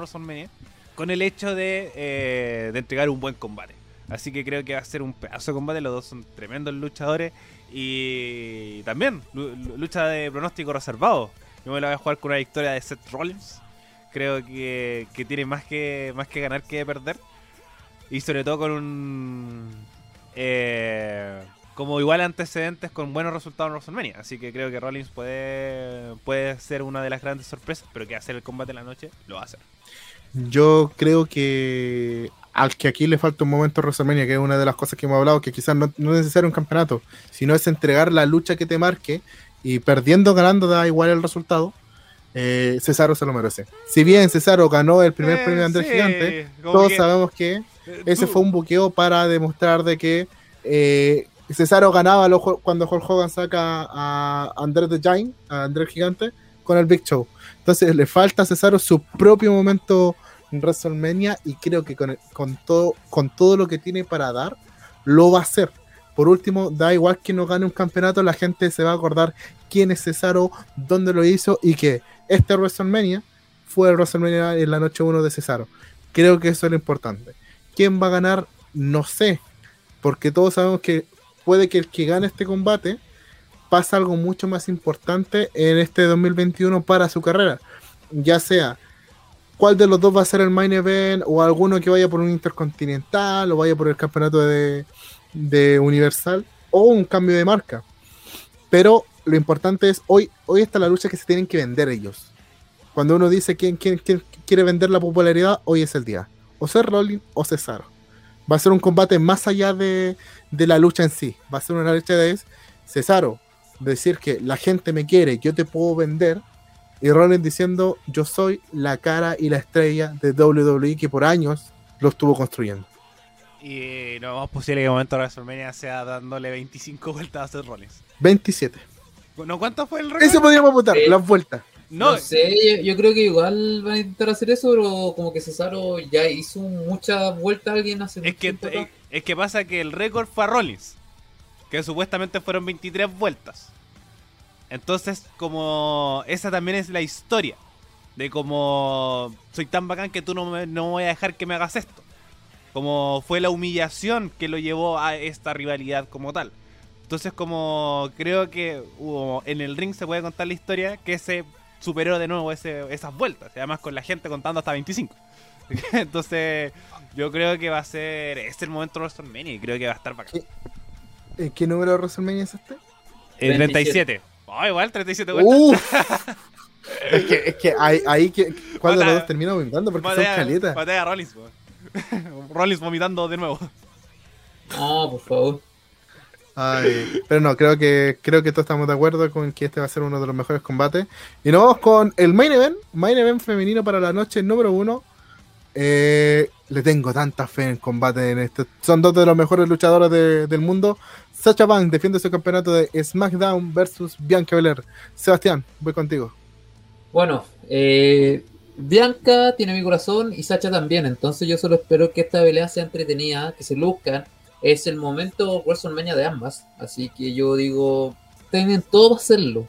con el hecho de, eh, de entregar un buen combate. Así que creo que va a ser un pedazo de combate, los dos son tremendos luchadores y también lu- lu- lucha de pronóstico reservado. Yo me la voy a jugar con una victoria de Seth Rollins. Creo que, que tiene más que, más que ganar que perder. Y sobre todo con un... eh, como igual antecedentes con buenos resultados en WrestleMania. Así que creo que Rollins puede, puede ser una de las grandes sorpresas, pero que hacer el combate en la noche lo va a hacer. Yo creo que al que aquí le falta un momento a WrestleMania, que es una de las cosas que hemos hablado, que quizás no, no es necesario un campeonato, sino es entregar la lucha que te marque y perdiendo, ganando, da igual el resultado. eh, Cesaro se lo merece. Si bien Cesaro ganó el primer Eh, premio de Andrés sí, Gigante, todos que, sabemos que eh, ese tú- fue un buqueo para demostrar de que eh, Cesaro ganaba lo- cuando Hulk Hogan saca a Andrés the Giant, a Andrés Gigante, con el Big Show. Entonces le falta a Cesaro su propio momento WrestleMania y creo que con, todo, con todo lo que tiene para dar, lo va a hacer. Por último, da igual que no gane un campeonato, la gente se va a acordar quién es Cesaro, dónde lo hizo y que este WrestleMania fue el WrestleMania en la noche 1 de Cesaro. Creo que eso es lo importante. ¿Quién va a ganar? No sé. Porque todos sabemos que puede que el que gane este combate pasa algo mucho más importante en este 2021 para su carrera. Ya sea cuál de los dos va a ser el main event o alguno que vaya por un intercontinental o vaya por el campeonato de, de Universal o un cambio de marca. Pero lo importante es hoy, hoy está la lucha que se tienen que vender ellos. Cuando uno dice quién, quién- quiere vender la popularidad, hoy es el día. O ser Rollins o Cesaro. Va a ser un combate más allá de, de la lucha en sí. Va a ser una lucha de Cesaro. Decir que la gente me quiere, yo te puedo vender. Y Rollins diciendo, yo soy la cara y la estrella de WWE que por años lo estuvo construyendo. Y no es posible que el momento de WrestleMania sea dándole 25 vueltas a Seth Rollins. 27. ¿No cuánto fue el récord? Eso podríamos votar, las vueltas. No, No, sé, yo, yo creo que igual van a intentar hacer eso, pero como que Cesaro ya hizo muchas vueltas a alguien hace es mucho que, tiempo atrás. es que pasa que el récord fue a Rollins. Que supuestamente fueron 23 vueltas. Entonces, como esa también es la historia. De como soy tan bacán que tú no me, no voy a dejar que me hagas esto. Como fue la humillación que lo llevó a esta rivalidad como tal. Entonces, como creo que hubo- en el ring se puede contar la historia que se superó de nuevo ese- esas vueltas. Además con la gente contando hasta 25. <laughs> Entonces, yo creo que va a ser. Es el momento de WrestleMania y creo que va a estar bacán. ¿Eh, ¿Qué número de WrestleMania es este? El 37. Oh, igual, 37 vueltas. Uf. <laughs> es que, es que ahí, ahí que, ¿cuál de Mata- los dos termina vomitando? Porque son caletas. patea a Rollins. po. <laughs> Rollins vomitando de nuevo. No, por favor. Ay, pero no, creo que creo que todos estamos de acuerdo con que este va a ser uno de los mejores combates. Y nos vamos con el main event, main event femenino para la noche número uno. Eh, le tengo tanta fe en combate en este. Son dos de los mejores luchadores de- del mundo. Sacha Banks defiende su campeonato de SmackDown versus Bianca Belair. Sebastián, voy contigo. Bueno, eh, Bianca tiene mi corazón y Sacha también, entonces yo solo espero que esta pelea sea entretenida, que se luzcan. Es el momento WrestleMania de ambas, así que yo digo, tienen todo para hacerlo.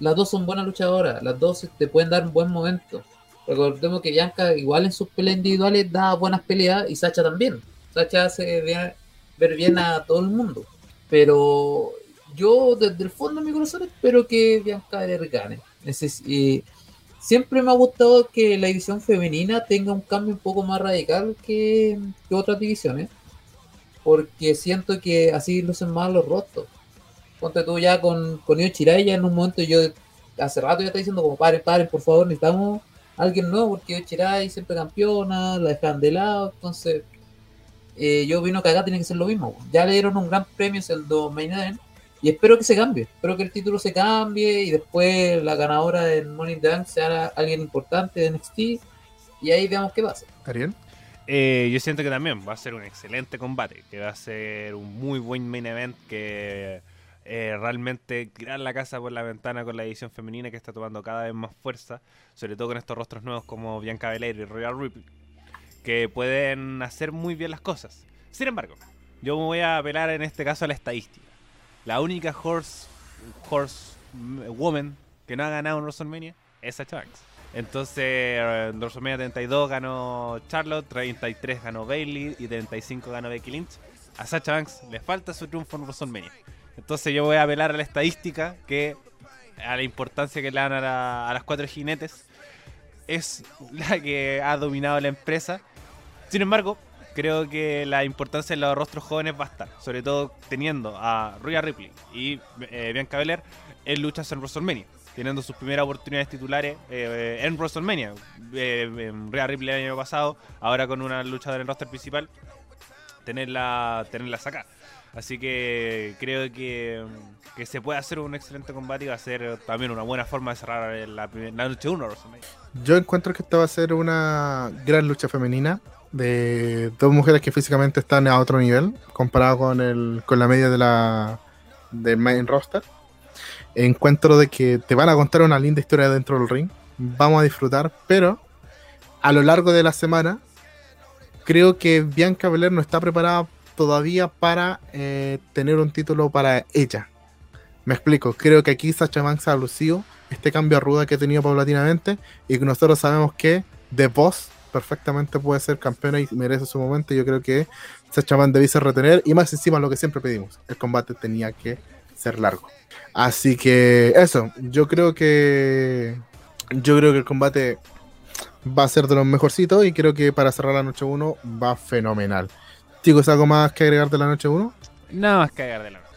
Las dos son buenas luchadoras, las dos te pueden dar un buen momento. Recordemos que Bianca igual en sus peleas individuales da buenas peleas y Sacha también. Sacha hace ver bien a todo el mundo. Pero yo desde el fondo de mi corazón espero que Bianca gane. Eh, siempre me ha gustado que la división femenina tenga un cambio un poco más radical que, otras divisiones. Porque siento que así lucen más los rostros. Ponte tú ya con, con Io ya en un momento yo hace rato ya está diciendo como paren, paren, por favor, necesitamos alguien nuevo porque Io Chirai siempre campeona, la dejan de lado, entonces eh, yo vino que acá tiene que ser lo mismo. Ya le dieron un gran premio, es el Main Event, y espero que se cambie, espero que el título se cambie y después la ganadora del Morning Dance sea alguien importante de NXT y ahí veamos qué pasa. ¿Ariel? Eh, yo siento que también va a ser un excelente combate, que va a ser un muy buen main event que eh, realmente tirar la casa por la ventana con la edición femenina que está tomando cada vez más fuerza, sobre todo con estos rostros nuevos como Bianca Belair y Royal Ripley, que pueden hacer muy bien las cosas. Sin embargo, yo me voy a apelar en este caso a la estadística. La única horse, horse woman que no ha ganado en WrestleMania es Sacha Banks. Entonces, en WrestleMania 32 ganó Charlotte, 33 ganó Bailey y 35 ganó Becky Lynch. A Sacha Banks le falta su triunfo en WrestleMania. Entonces yo voy a apelar a la estadística que a la importancia que le dan a, las cuatro jinetes es la que ha dominado la empresa. Sin embargo, creo que la importancia de los rostros jóvenes va a estar, sobre todo teniendo a Rhea Ripley y eh, Bianca Belair en luchas en WrestleMania, teniendo sus primeras oportunidades titulares eh, en WrestleMania. Eh, Rhea Ripley el año pasado, ahora con una lucha en el roster principal, tenerla, tenerla acá. Así que creo que, se puede hacer un excelente combate y va a ser también una buena forma de cerrar la, la noche 1. Yo encuentro que esta va a ser una gran lucha femenina de dos mujeres que físicamente están a otro nivel comparado con, el, con la media de la del main roster. Encuentro de que te van a contar una linda historia dentro del ring. Vamos a disfrutar, pero a lo largo de la semana creo que Bianca Belair no está preparada todavía para eh, tener un título para ella. Me explico, creo que aquí Sacha Banks ha lucido este cambio a ruda que ha tenido paulatinamente y que nosotros sabemos que The Boss perfectamente puede ser campeona y merece su momento. Yo creo que Sacha Banks debiese retener y más encima lo que siempre pedimos, el combate tenía que ser largo. Así que eso, yo creo que yo creo que el combate va a ser de los mejorcitos y creo que para cerrar la noche 1 va fenomenal. Chicos, ¿algo más que agregar de la noche 1? Nada más que agregar de la noche.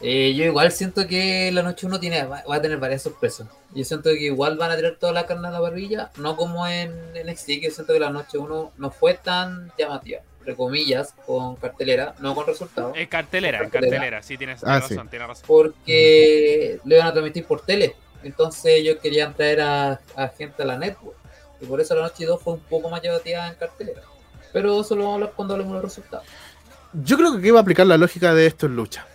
Eh, yo igual siento que la noche 1 tiene, va, a tener varias sorpresas. Yo siento que igual van a tirar toda la carne a la barbilla, no como en NXT, que yo siento que la noche 1 no fue tan llamativa, entre comillas, con cartelera, no con resultados. Es cartelera, en cartelera, sí, tienes ah, razón, tienes razón. Porque le van a transmitir por tele, entonces yo quería traer a, a gente a la network, y por eso la noche 2 fue un poco más llamativa en cartelera. Pero eso lo vamos a hablar cuando hablemos de los resultados. Yo creo que aquí va a aplicar la lógica de esto en lucha.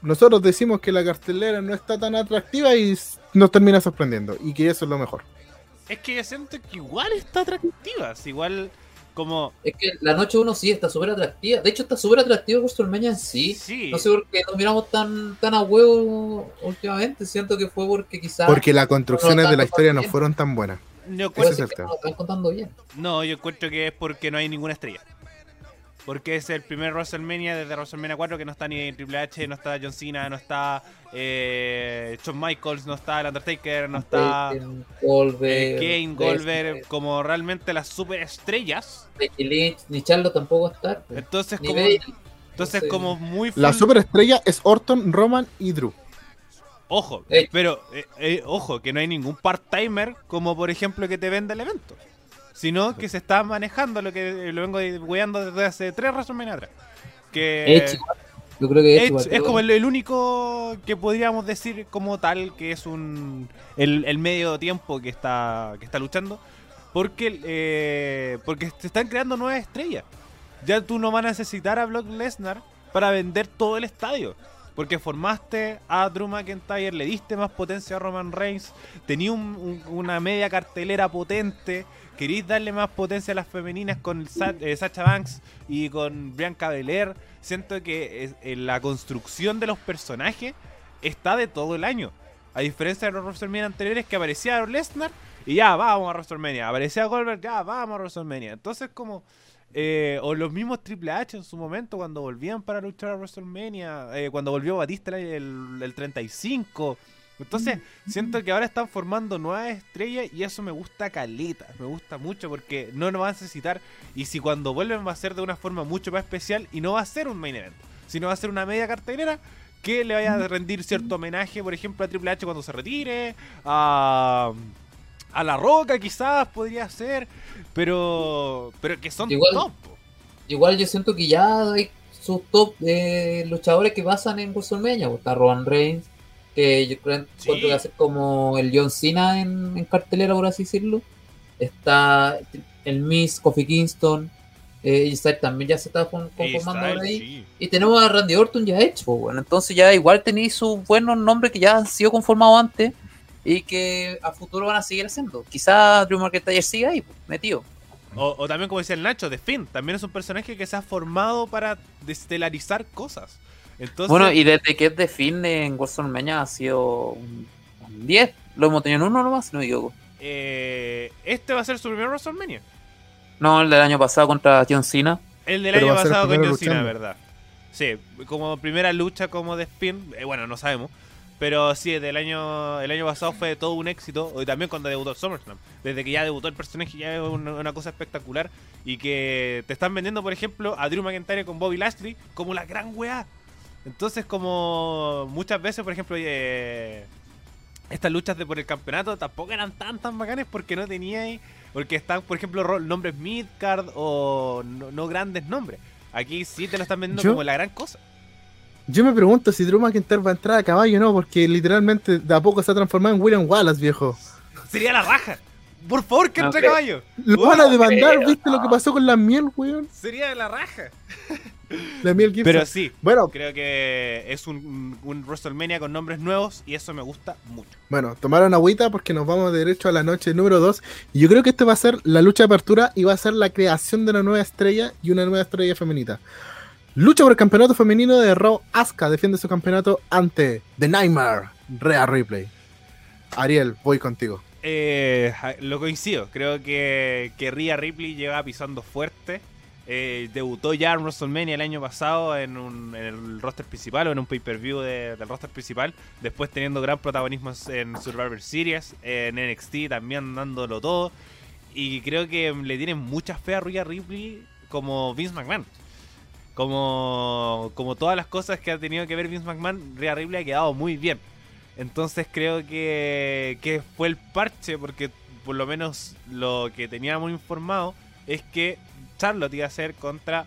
Nosotros decimos que la cartelera no está tan atractiva y nos termina sorprendiendo. Y que eso es lo mejor. Es que siento que igual está atractiva. igual como... Es que la noche 1 sí está súper atractiva. De hecho, está súper atractivo WrestleMania en sí. sí. No sé por qué nos miramos tan, tan a huevo últimamente. Siento que fue porque quizás... Porque las construcciones de la historia no fueron tan buenas. Yo están contando bien. No, yo encuentro que es porque no hay ninguna estrella. Porque es el primer WrestleMania desde WrestleMania 4 que no está ni Triple H, no está John Cena, no está eh, Shawn Michaels, no está el Undertaker, no está Goldberg, Kane, Goldberg, como realmente las superestrellas. Lynch, ni Charlo tampoco está. Entonces, como, entonces como muy... La superestrella es Orton, Roman y Drew. Ojo, pero eh, eh, ojo, que no hay ningún part-timer como por ejemplo que te venda el evento. Sino que se está manejando lo que lo vengo weando desde hace tres razones atrás. Que yo creo que es como el, único que podríamos decir como tal que es un el, medio tiempo que está que está luchando porque eh, porque se están creando nuevas estrellas. Ya tú no vas a necesitar a Brock Lesnar para vender todo el estadio Porque formaste a Drew McIntyre, le diste más potencia a Roman Reigns, tenía un- un- una media cartelera potente, queréis darle más potencia a las femeninas con Sa- eh, Sacha Banks y con Bianca Belair. Siento que es- la construcción de los personajes está de todo el año. A diferencia de los WrestleMania anteriores que aparecía Lesnar y ya vamos a WrestleMania. Aparecía Goldberg, ya vamos a WrestleMania. Entonces como... eh, o los mismos Triple H en su momento cuando volvían para luchar a WrestleMania, eh, cuando volvió Batista el, el, el 35. Entonces, siento que ahora están formando nuevas estrellas y eso me gusta caleta, me gusta mucho porque no nos va a necesitar. Y si cuando vuelven va a ser de una forma mucho más especial y no va a ser un main event, sino va a ser una media cartelera que le vaya a rendir cierto homenaje, por ejemplo, a Triple H cuando se retire, a, a La Roca quizás podría ser, pero pero que son Igual- top. Igual yo siento que ya hay sus top eh, luchadores que pasan en WrestleMania. pues, Está Roman Reigns, que yo creo Sí. que va a ser como el John Cena en, en cartelera, por así decirlo. Está el Miss, Kofi Kingston. Eh, también ya se está conformando por ahí. sí. Y tenemos a Randy Orton ya hecho, pues, bueno. Entonces ya igual tenéis sus buenos nombres que ya han sido conformados antes y que a futuro van a seguir haciendo. Quizá Drew McIntyre siga ahí, pues, metido. O, o también, como decía el Nacho, The Finn. También es un personaje que se ha formado para destelarizar cosas. Entonces, Bueno, y desde que es de fin en WrestleMania ha sido un un 10. Lo hemos tenido en uno nomás, si no me equivoco. eh, este va a ser su primer WrestleMania. No, el del año pasado contra John Cena. El del Pero año pasado con John Cena. ¿verdad? Sí, como primera lucha como The Finn. eh, bueno, no sabemos. Pero sí, del año, el año pasado fue todo un éxito. Y también cuando debutó SummerSlam. Desde que ya debutó el personaje, ya es una, una cosa espectacular. Y que te están vendiendo, por ejemplo, a Drew McIntyre con Bobby Lashley como la gran weá. Entonces, como muchas veces, por ejemplo, eh, estas luchas de por el campeonato tampoco eran tan tan bacanes porque no tenía porque están, por ejemplo, nombres midcard o no, no grandes nombres. Aquí sí te lo están vendiendo Yo- como la gran cosa. Yo me pregunto si Drew McIntyre va a entrar a caballo o no, porque literalmente de a poco se ha transformado en William Wallace, viejo. Sería la raja. Por favor, que No entre creo. caballo. Lo van a demandar, <laughs> ¿viste lo no. que pasó con la miel, weón? Sería la raja. La miel Gibson. Pero sí, Bueno, creo que es un, un WrestleMania con nombres nuevos y eso me gusta mucho. bueno, tomaron agüita porque nos vamos derecho a la noche número 2. Y yo creo que esta va a ser la lucha de apertura y va a ser la creación de una nueva estrella y una nueva estrella femenina. Lucha por el campeonato femenino de Raw. Asuka defiende su campeonato ante The Nightmare, Rhea Ripley. Ariel, voy contigo. Eh, lo coincido. Creo que, que Rhea Ripley lleva pisando fuerte. Eh, debutó ya en WrestleMania el año pasado en, el roster principal o en un pay-per-view de- del roster principal. Después teniendo gran protagonismo en Survivor Series, en NXT también dándolo todo. Y creo que le tienen mucha fe a Rhea Ripley como Vince McMahon. Como, como todas las cosas que ha tenido que ver Vince McMahon, Rhea Ripley ha quedado muy bien. Entonces creo que, que fue el parche, porque por lo menos lo que teníamos informado es que Charlotte iba a ser contra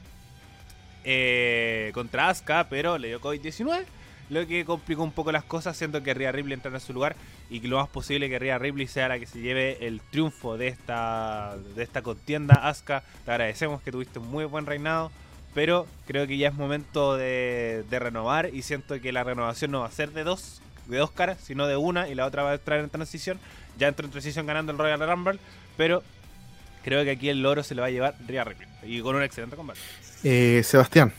eh, contra Asuka, pero le dio COVID-19, lo que complicó un poco las cosas, siendo que Rhea Ripley entrara en su lugar y que lo más posible que Rhea Ripley sea la que se lleve el triunfo de esta de esta contienda. Asuka, te agradecemos que tuviste un muy buen reinado, pero creo que ya es momento de, de renovar y siento que la renovación no va a ser de dos de dos caras, sino de una y la otra va a entrar en transición. Ya entró en transición ganando el Royal Rumble, pero creo que aquí el loro se lo va a llevar Rhea Ripley y con un excelente combate. Eh, Sebastián.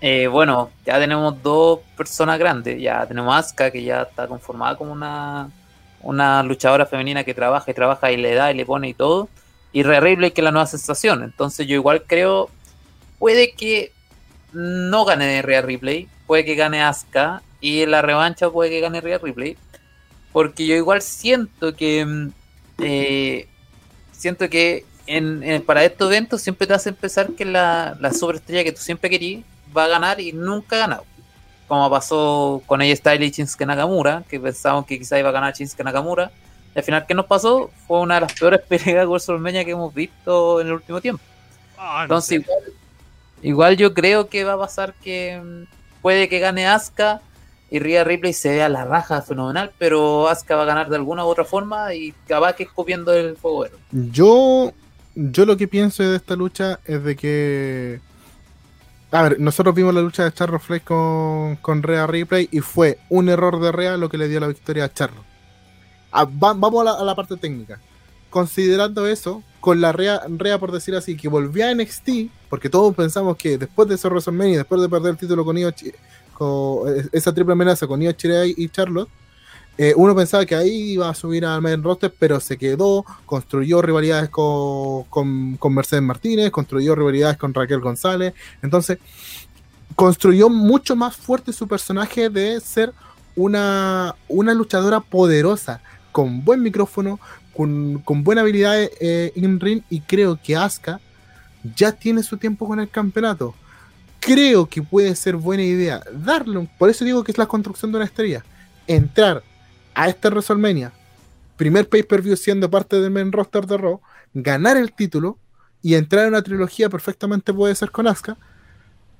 Eh, bueno, ya tenemos dos personas grandes. Ya tenemos a Asuka, que ya está conformada como una, una luchadora femenina que trabaja y trabaja y le da y le pone y todo. Y Rhea Ripley, que es la nueva sensación. Entonces yo igual creo, puede que no gane Rhea Ripley, puede que gane Asuka y en la revancha puede que gane Rhea Ripley. Porque yo igual siento que mm, eh, siento que en, en- para estos eventos siempre te hace pensar que la, la superestrella que tú siempre querías va a ganar y nunca ha ganado. Como pasó con ella Style y Shinsuke Nakamura, que pensábamos que quizá iba a ganar Shinsuke Nakamura. Y al final, ¿qué nos pasó? Fue una de las peores <laughs> peleas de WrestleMania que hemos visto en el último tiempo. Ah, no Entonces, sé. igual, igual yo creo que va a pasar que mm, puede que gane Asuka y Rhea Ripley se vea la raja fenomenal, pero Asuka va a ganar de alguna u otra forma y capaz que escupiendo el fuego. Yo, yo lo que pienso de esta lucha es de que A ver, nosotros vimos la lucha de Charlo Flair con, con Rhea Ripley y fue un error de Rhea lo que le dio la victoria a Charlo. Ah, va- vamos a la parte técnica. Considerando eso, con la Rhea, Rhea, por decir así, que volvía a NXT, porque todos pensamos que después de ese WrestleMania, después de perder el título con, Io con eh, esa triple amenaza con Io Shirai y Charlotte, eh, uno pensaba que ahí iba a subir al main roster, pero se quedó, construyó rivalidades con, con, con Mercedes Martínez, construyó rivalidades con Raquel González, entonces construyó mucho más fuerte su personaje de ser una, una luchadora poderosa, con buen micrófono, con, buena habilidad eh, in ring, y creo que Asuka ya tiene su tiempo con el campeonato. Creo que puede ser buena idea darle, por eso digo que es la construcción de una estrella, entrar a este WrestleMania, primer pay-per-view siendo parte del main roster de Raw, ganar el título y entrar en una trilogía perfectamente puede ser con Asuka,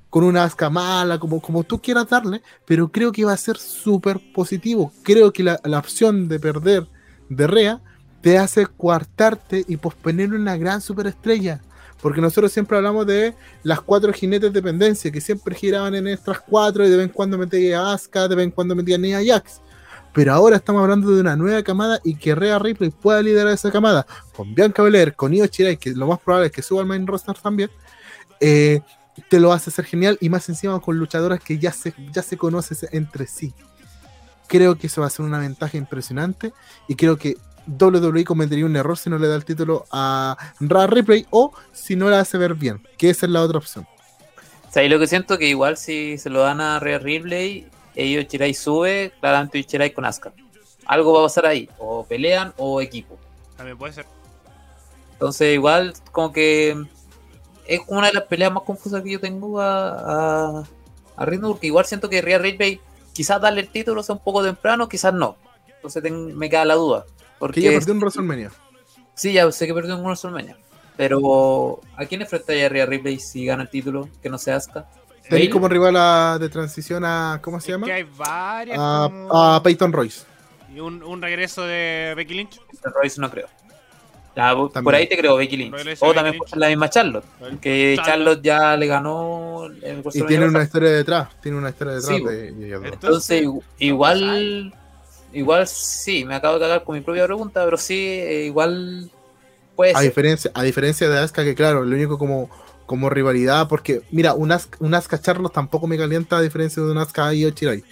con una Asuka mala, como, como tú quieras darle, pero creo que va a ser súper positivo. Creo que la opción de perder de Rea te hace coartarte y posponer una gran superestrella. Porque nosotros siempre hablamos de las cuatro jinetes de dependencia que siempre giraban en estas cuatro y de vez en cuando metían a Asuka, de vez en cuando metían a Jax. Pero ahora estamos hablando de una nueva camada y que Rhea Ripley pueda liderar esa camada con Bianca Belair, con Io Shirai, que lo más probable es que suba al main roster también. Eh, te lo hace ser genial y más encima con luchadoras que ya se, ya se conocen entre sí. Creo que eso va a ser una ventaja impresionante y creo que WWE cometería un error si no le da el título a Rhea Ripley o si no la hace ver bien, que esa es la otra opción. O sea, y lo que siento que igual si se lo dan a Rhea Ripley, ellos Chirai sube, claramente Chirai con Asuka. Algo va a pasar ahí, o pelean o equipo. También puede ser. Entonces igual como que es una de las peleas más confusas que yo tengo a, a, a ritmo, porque igual siento que Rhea Ripley quizás darle el título sea un poco temprano, quizás no. Entonces ten- me queda la duda. Porque Que ya perdió un WrestleMania. Sí, ya sé que perdió en WrestleMania. Pero ¿a quién enfrentaría a Rhea Ripley si gana el título? Que no sea Asuka. Tenéis como rival a- de transición a. ¿Cómo se Es llama? que hay varias. A, como- a Peyton Royce. Y un, un regreso de Becky Lynch. Royce no creo. Por ahí te creo Becky Lynch. O también ser la misma Charlotte. Que Charlotte. Charlotte ya le ganó el Y tiene una pasado. historia detrás. Tiene una historia detrás Sí, de, de Entonces, igual, igual sí, me acabo de cagar con mi propia pregunta, pero sí, eh, igual puede A ser. diferencia, a diferencia de Asuka, que claro, lo único como, como rivalidad, porque mira, un Asuka, un Asuka Charlotte tampoco me calienta a diferencia de un Asuka Io Shirai.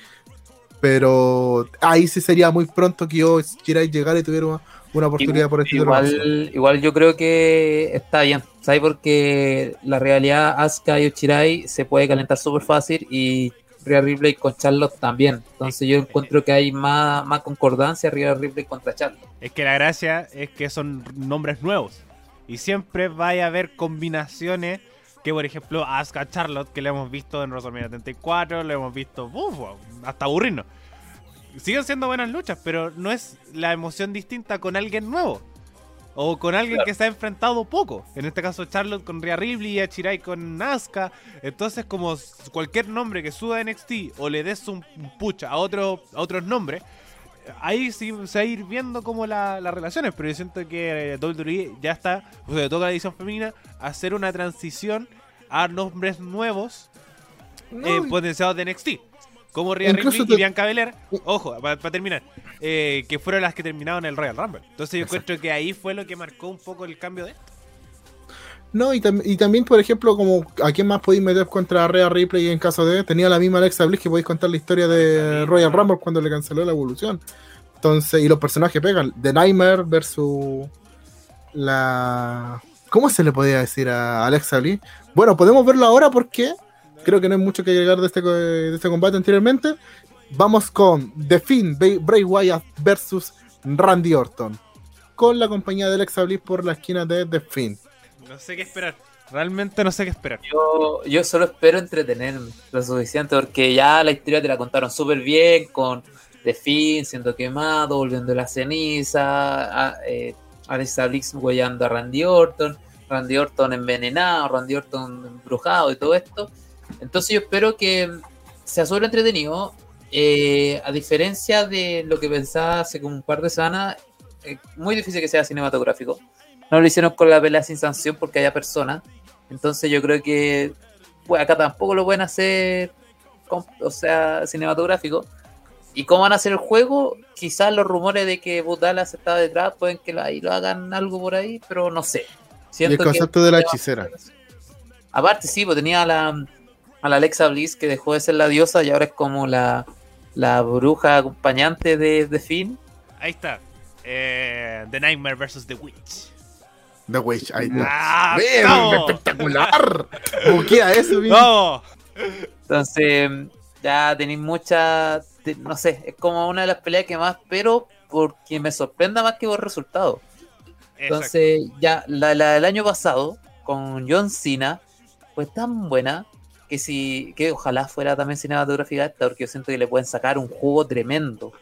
Pero ahí sí sería muy pronto que yo Shirai llegara y tuviera una, una oportunidad por el título. Igual, igual yo creo que está bien, ¿sabes? Porque la realidad Asuka y Uchirai se puede calentar súper fácil y Rhea Ripley con Charlotte también. Entonces yo encuentro que hay más, más concordancia Rhea Ripley contra Charlotte. Es que la gracia es que son nombres nuevos. Y siempre vaya a haber combinaciones que, por ejemplo, Asuka Charlotte, que lo hemos visto en WrestleMania 34, lo hemos visto hasta aburrirnos. Siguen siendo buenas luchas, pero no es la emoción distinta con alguien nuevo. O con alguien Claro. que se ha enfrentado poco. En este caso, Charlotte con Rhea Ripley y Achirai con Asuka. Entonces, como cualquier nombre que suba a NXT o le des un un push a, otro, a otros nombres, ahí sí se va a ir viendo como la- las relaciones, pero yo siento que eh, WWE ya está, o toca a la edición femenina, hacer una transición a nombres nuevos No, eh, potenciados de NXT. Como Rhea Ripley te- y Bianca Belair, ojo, para terminar, eh, que fueron las que terminaron el Royal Rumble. Entonces yo Exacto. encuentro que ahí fue lo que marcó un poco el cambio de esto. No, y, tam- y también, por ejemplo, como a quién más podéis meter contra Rhea Ripley en caso de. Tenía la misma Alexa Bliss que podéis contar la historia de Royal Rumble cuando le canceló la evolución. Entonces, y los personajes pegan. The Nightmare versus la. ¿Cómo se le podía decir a Alexa Bliss? Bueno, podemos verlo ahora porque creo que no hay mucho que agregar de este, de este combate anteriormente. Vamos con The Finn, Bray Bray Wyatt versus Randy Orton. Con la compañía de Alexa Bliss por la esquina de The Finn. No sé qué esperar. Realmente no sé qué esperar. Yo, yo solo espero entretenerme lo suficiente porque ya la historia te la contaron súper bien con The Finn siendo quemado, volviendo la ceniza, a, eh, Alexa Bliss huellando a Randy Orton, Randy Orton envenenado, Randy Orton embrujado y todo esto. Entonces yo espero que sea súper entretenido. Eh, a diferencia de lo que pensaba hace como un par de semanas, es muy difícil que sea cinematográfico. No lo hicieron con la pelea sin sanción porque haya personas. Entonces yo creo que pues acá tampoco lo pueden hacer, con- o sea, cinematográfico. ¿Y cómo van a hacer el juego? Quizás los rumores de que Bud Dallas está detrás pueden que lo- ahí lo hagan algo por ahí, pero no sé. Y el que- concepto de la hechicera. Aparte, sí, pues tenía la, a la Alexa Bliss que dejó de ser la diosa y ahora es como la, la bruja acompañante de, de Finn. Ahí está. Eh, the Nightmare vs. The Witch. The Witch, ahí está. ¡Ah! ¡Bien! ¡Vamos! ¡Espectacular! Buquea eso, bien. ¡Vamos! Entonces, ya tenéis mucha. No sé, es como una de las peleas que más, pero porque me sorprenda más que por resultado. Exacto. Entonces, ya la, la del año pasado, con John Cena, fue tan buena que si que ojalá fuera también cinematográfica esta, porque yo siento que le pueden sacar un jugo tremendo.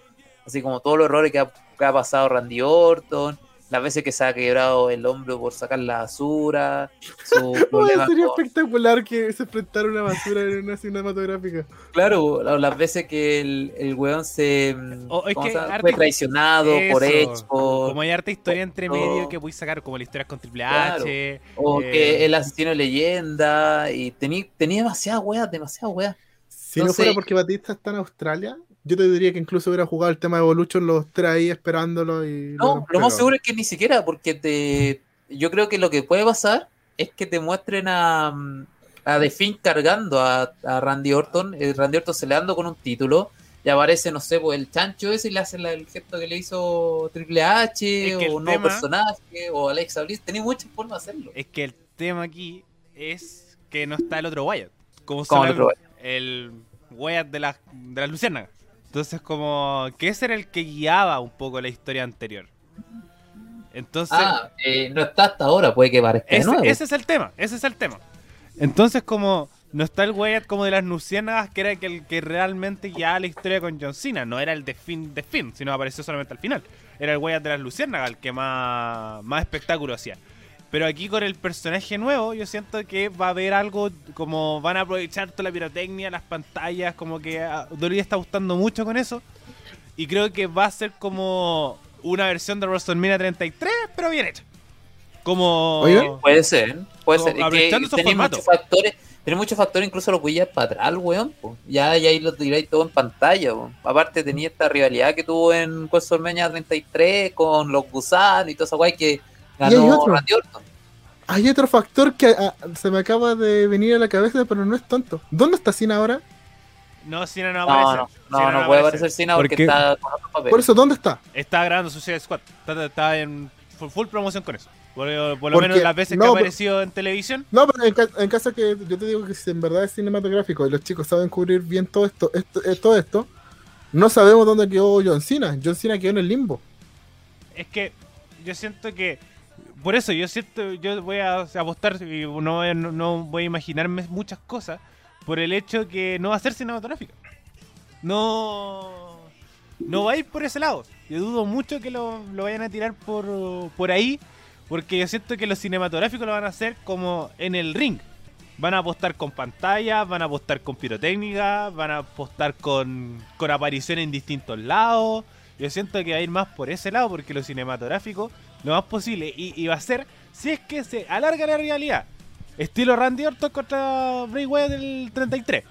Así como todos los errores que que ha pasado Randy Orton, las veces que se ha quebrado el hombro por sacar la basura, su <laughs> problema sería con- espectacular que se enfrentara una basura en una cinematográfica. Claro, la- las veces que el, el weón se mm, O- es ¿cómo que se llama? harta- fue traicionado por Eso. Por- Como hay harta historia entre o- medio que puedes sacar, como las historias con Triple Claro. H. o eh, que el asesino de leyenda, y tenía tenía demasiadas weas, demasiadas weas. Si no fuera porque Batista está en Australia, yo te diría que incluso hubiera jugado el tema de Evolution los tres ahí esperándolo y. No, lo más seguro es que ni siquiera, porque te yo creo que lo que puede pasar es que te muestren a, a The Finn cargando a, a Randy Orton, eh, Randy Orton se le dando con un título, y aparece, no sé, pues el chancho ese y le hace la- el gesto que le hizo Triple H, Es que el o un nuevo tema- personaje, o Alexa Bliss, tenía muchas formas de hacerlo. Es que el tema aquí es que no está el otro Wyatt. Como el otro el Wyatt de las de las luciérnagas. Entonces como que ese era el que guiaba un poco la historia anterior. Entonces Ah, eh, no está hasta ahora, puede que parezca de ese, nuevo. ese es el tema, ese es el tema. Entonces como no está el Wyatt como de las luciérnagas que era el que, el que realmente guiaba la historia con John Cena, no era el de Finn de Finn, sino apareció solamente al final. Era el Wyatt de las luciérnagas el que más, más espectáculo hacía. Pero aquí con el personaje nuevo, yo siento que va a haber algo como van a aprovechar toda la pirotecnia, las pantallas, como que a Dolly está gustando mucho con eso. Y creo que va a ser como una versión de WrestleMania 33, pero bien hecha. Como. Puede ser, puede ser. Aprovechando esos tenés formatos. muchos factores, tenés muchos factores, incluso lo podías para atrás, weón. po. Ya, ya ahí lo tiráis todo en pantalla. po. Aparte tenía esta rivalidad que tuvo en WrestleMania 33 con los gusanos y toda esa guay que hay ganó otro. Randy Orton. Hay otro factor que ah, se me acaba de venir a la cabeza, pero no es tanto. ¿Dónde está Cena ahora? No, Cena no No, aparece. no, Cena no, no puede aparecer Cena porque Porque- está con otro papel. Por eso, ¿dónde está? Está grabando Suicide Squad. Está, está en full, full promoción con eso. Por, por lo Porque- menos las veces no, que ha pero- aparecido en televisión. No, pero en, ca- en caso que yo te digo que si en verdad es cinematográfico y los chicos saben cubrir bien todo esto, esto, eh, todo esto, no sabemos dónde quedó John Cena. John Cena quedó en el limbo. Es que yo siento que. Por eso yo siento. Yo voy a apostar y no, no, voy a imaginarme muchas cosas. Por el hecho que no va a ser cinematográfica. No. No va a ir por ese lado. Yo dudo mucho que lo, lo vayan a tirar por, por ahí. Porque yo siento que los cinematográficos lo van a hacer como en el ring. Van a apostar con pantallas, van a apostar con pirotécnica, van a apostar con, con apariciones en distintos lados. Yo siento que va a ir más por ese lado porque lo cinematográfico lo más posible y, va a ser si es que se alarga la realidad. Estilo Randy Orton contra Bray Wyatt del 33.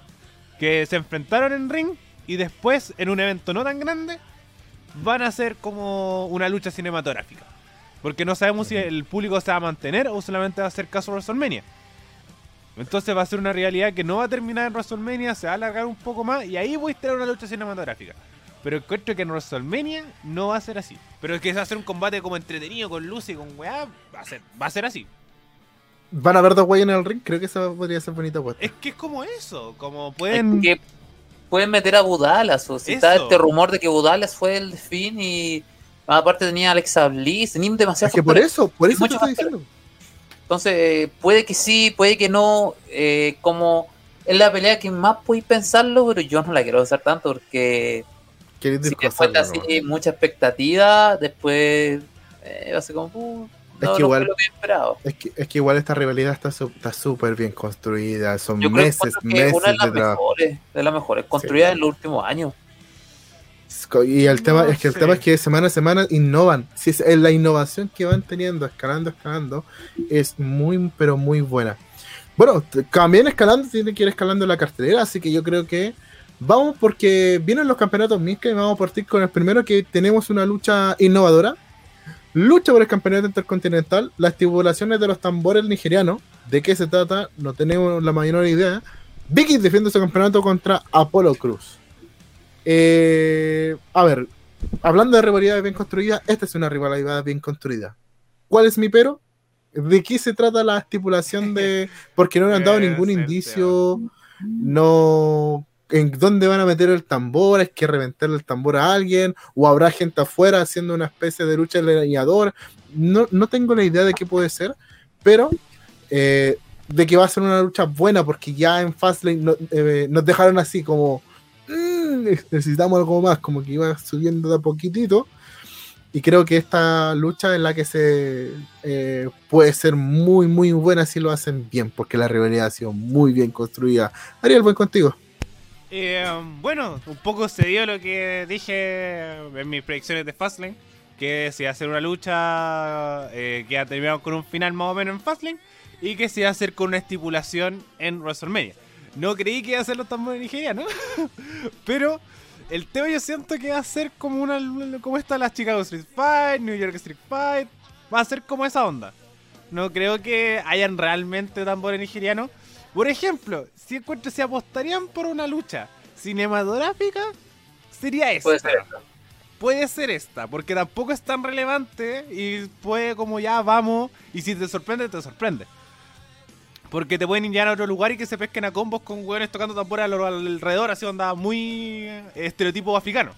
Que se enfrentaron en ring y después en un evento no tan grande van a ser como una lucha cinematográfica. Porque no sabemos si el público se va a mantener o solamente va a hacer caso WrestleMania. Entonces va a ser una realidad que no va a terminar en WrestleMania, se va a alargar un poco más y ahí voy a tener una lucha cinematográfica. Pero encuentro que en WrestleMania no va a ser así. Pero es que va a ser un combate como entretenido con luz y con weá, va a ser, va a ser así. ¿Van a ver dos güeyes en el ring? Creo que esa podría ser bonita apuesta. Es que es como eso, como Es pueden... que pueden meter a Budalas, o si está este rumor de que Budalas fue el fin y aparte tenía Alexa Bliss, tenía demasiados Es que por eso, por eso te estoy diciendo. Entonces, eh, puede que sí, puede que no. eh, como es la pelea que más podéis pensarlo, pero yo no la quiero usar tanto porque Si te así mucha expectativa, después eh, va a ser como. uh, Es que no igual- fue lo que esperaba. Es que, es que igual esta rivalidad está su- súper bien construida. Son Yo creo que meses, que meses una de de las trabajo. mejores, de las mejores, construidas en los últimos años. Y el tema No es que el sé. tema es que semana a semana innovan. Si es, eh, la innovación que van teniendo, escalando, escalando, es muy, pero muy buena. Bueno, también escalando, tiene que ir escalando la cartelera, así que yo creo que vamos porque vienen los campeonatos Minca y vamos a partir con el primero que tenemos una lucha innovadora. Lucha por el campeonato intercontinental, las estipulaciones de los tambores nigerianos. ¿De qué se trata? No tenemos la mayor idea. Vicky defiende su campeonato contra Apolo Cruz. Eh, a ver, hablando de rivalidades bien construidas, esta es una rivalidad bien construida. ¿Cuál es mi pero? ¿De qué se trata la estipulación de.? <laughs> Porque no le han dado ningún indicio. No. ¿En dónde van a meter el tambor? ¿Es que reventar el tambor a alguien? ¿O habrá gente afuera haciendo una especie de lucha leñador? No, no tengo la idea de qué puede ser, pero eh, de que va a ser una lucha buena, porque ya en Fastlane no- eh, nos dejaron así como. "Mm, necesitamos algo más, como que iba subiendo de a poquitito. Y creo que esta lucha es la que se eh, puede ser muy, muy buena si lo hacen bien, porque la rivalidad ha sido muy bien construida. Ariel, voy contigo. Eh, bueno, un poco se dio lo que dije en mis predicciones de Fastlane, que se iba a hacer una lucha eh, que iba a terminar con un final más o menos en Fastlane y que se iba a hacer con una estipulación en WrestleMania. No creí que iba a ser los tambores nigerianos, pero el tema yo siento que va a ser como una como las Chicago Street Fight, New York Street Fight, va a ser como esa onda. No creo que hayan realmente tambores nigerianos. Por ejemplo, si encuentro si apostarían por una lucha cinematográfica, sería esta. Puede ser. Puede ser esta, porque tampoco es tan relevante y puede como ya vamos, y si te sorprende, te sorprende. Porque te pueden enviar a otro lugar y que se pesquen a combos con hueones tocando tambores a lo- alrededor, así onda muy estereotipo africano.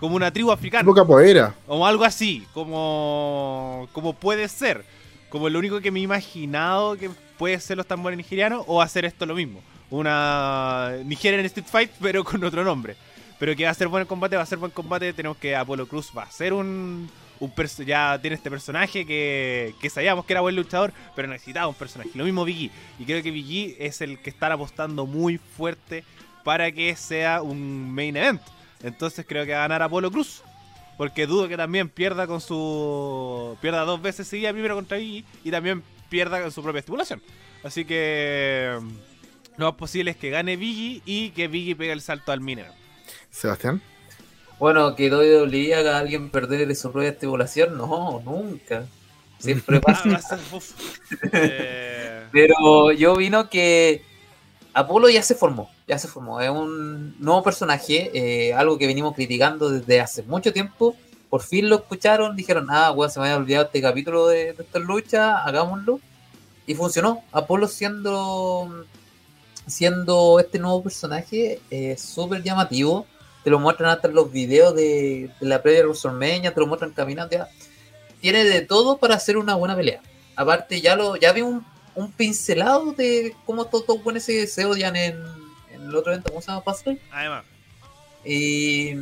Como una tribu africana. Boca poera. O algo así, como, como puede ser. Como lo único que me he imaginado que puede ser los tambores nigerianos o hacer esto lo mismo. Una Nigerian Street Fight, <laughs> pero con otro nombre. Pero que va a ser buen combate, va a ser buen combate. Tenemos que Apolo Cruz va a ser un. un ya tiene este personaje que, que sabíamos que era buen luchador, pero necesitaba un personaje. Lo mismo Biggie. Y creo que Biggie es el que están apostando muy fuerte para que sea un main event. Entonces creo que va a ganar Apolo Cruz. Porque dudo que también pierda con su. pierda dos veces seguida primero contra Biggie y también pierda su propia estipulación. Así que. Lo más posible es que gane Biggie y que Biggie pegue el salto al minero. Sebastián. Bueno, que WWE haga a alguien perder de su propia estipulación, no, nunca. Siempre <laughs> pasa. Ah, va a ser- uf. Eh, <laughs> Pero yo vino que Apolo ya se formó, ya se formó. Es un nuevo personaje, eh, algo que venimos criticando desde hace mucho tiempo. Por fin lo escucharon, dijeron, ah, weón, se me había olvidado este capítulo de, de esta lucha, hagámoslo. Y funcionó. Apolo siendo siendo este nuevo personaje eh, súper llamativo. Te lo muestran hasta en los videos de, de la previa de WrestleMania, te lo muestran caminando. ya. Tiene de todo para hacer una buena pelea. Aparte, ya lo ya vi un, un pincelado de cómo todos los buenos se, se odian en, en el otro evento, ¿cómo se llama? Fastlane. además, Y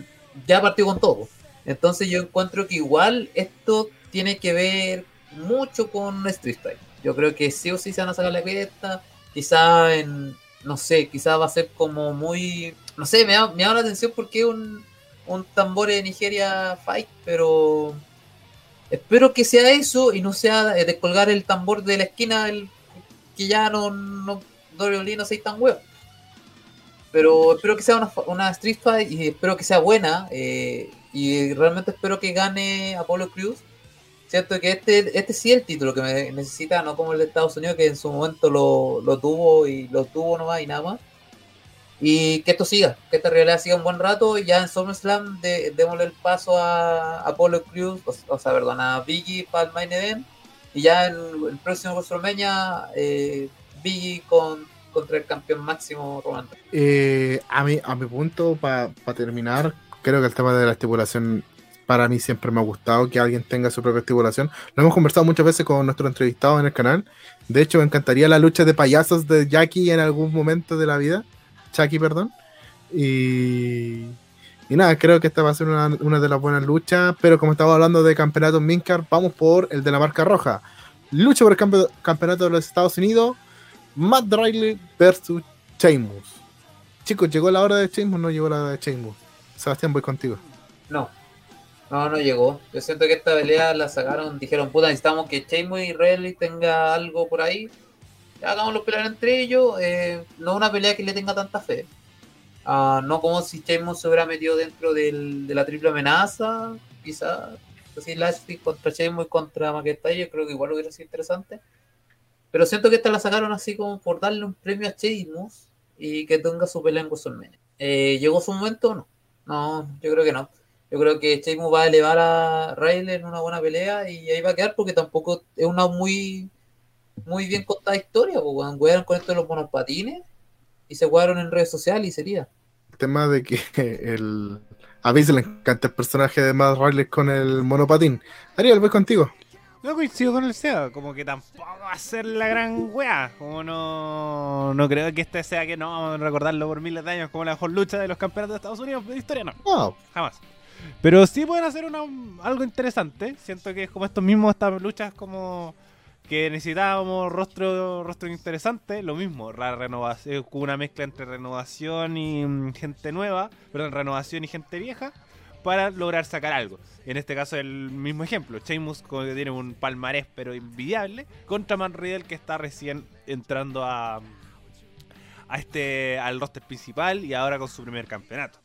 ya partió con todo. Entonces yo encuentro que igual esto tiene que ver mucho con Street Fight. Yo creo que sí o sí se van a sacar la cresta. Quizá en, no sé, quizá va a ser como muy, no sé, me da, me llama la atención porque un, un tambor de Nigeria Fight, pero espero que sea eso y no sea eh, descolgar el tambor de la esquina el, que ya no, no, WWE no soy tan huevo pero espero que sea una, una Street Fight y espero que sea buena eh, y realmente espero que gane Apollo Crews Cierto que este, este sí es el título que me necesita, no como el de Estados Unidos, que en su momento lo, lo tuvo y lo tuvo nomás y nada más. Y que esto siga, que esta realidad siga un buen rato. Y ya en SummerSlam de, démosle el paso a Apollo Crews, o, o sea, perdón, a Biggie para el main event. Y ya en el próximo WrestleMania, eh, Biggie con, contra el campeón máximo Roman. Eh, a, mi, a mi punto, para terminar, creo que el tema de la estipulación para mí siempre me ha gustado que alguien tenga su propia estipulación. Lo hemos conversado muchas veces con nuestros entrevistados en el canal. De hecho, me encantaría la lucha de payasos de Jackie en algún momento de la vida. Chucky, perdón. Y, y nada, creo que esta va a ser una, una de las buenas luchas. Pero como estaba hablando de campeonatos Mincar, vamos por el de la marca roja. Lucha por el campe- campeonato de los Estados Unidos. Matt Riley versus Sheamus. Chicos, ¿llegó la hora de Sheamus? No llegó la hora de Sheamus. Sebastián, voy contigo. No. No, no llegó. Yo siento que esta pelea la sacaron, dijeron, puta, necesitamos que Sheamus y Riley tenga algo por ahí. hagámoslo pelear entre ellos. Eh, no una pelea que le tenga tanta fe. Ah, no como si Sheamus se hubiera metido dentro de la triple amenaza, quizás. Así Lashley contra Sheamus y contra McIntyre, creo que igual hubiera sido interesante. Pero siento que esta la sacaron así como por darle un premio a Sheamus y que tenga su pelea en WrestleMania. Eh, ¿Llegó su momento o no? No, yo creo que no. Yo creo que Sheamus va a elevar a Riley en una buena pelea y ahí va a quedar porque tampoco es una muy muy bien contada historia, weón. con esto de los monopatines y se jugaron en redes sociales y sería. El tema de que <laughs> el... a mí se le encanta el personaje de Matt Riley con el monopatín. Ariel, voy contigo. No coincido con el SEA, como que tampoco va a ser la gran wea. Como no, no creo que este sea que no vamos a recordarlo por miles de años como la mejor lucha de los campeonatos de Estados Unidos de historia, no. No. Jamás. Pero sí pueden hacer una, algo interesante. Siento que es como estos mismos, estas luchas como que necesitábamos rostro, rostro interesante, lo mismo, la renovación, una mezcla entre renovación y mm, gente nueva, perdón, renovación y gente vieja, para lograr sacar algo. En este caso el mismo ejemplo, Sheamus que tiene un palmarés pero invidiable, contra Man Riddle que está recién entrando a, a este al roster principal y ahora con su primer campeonato.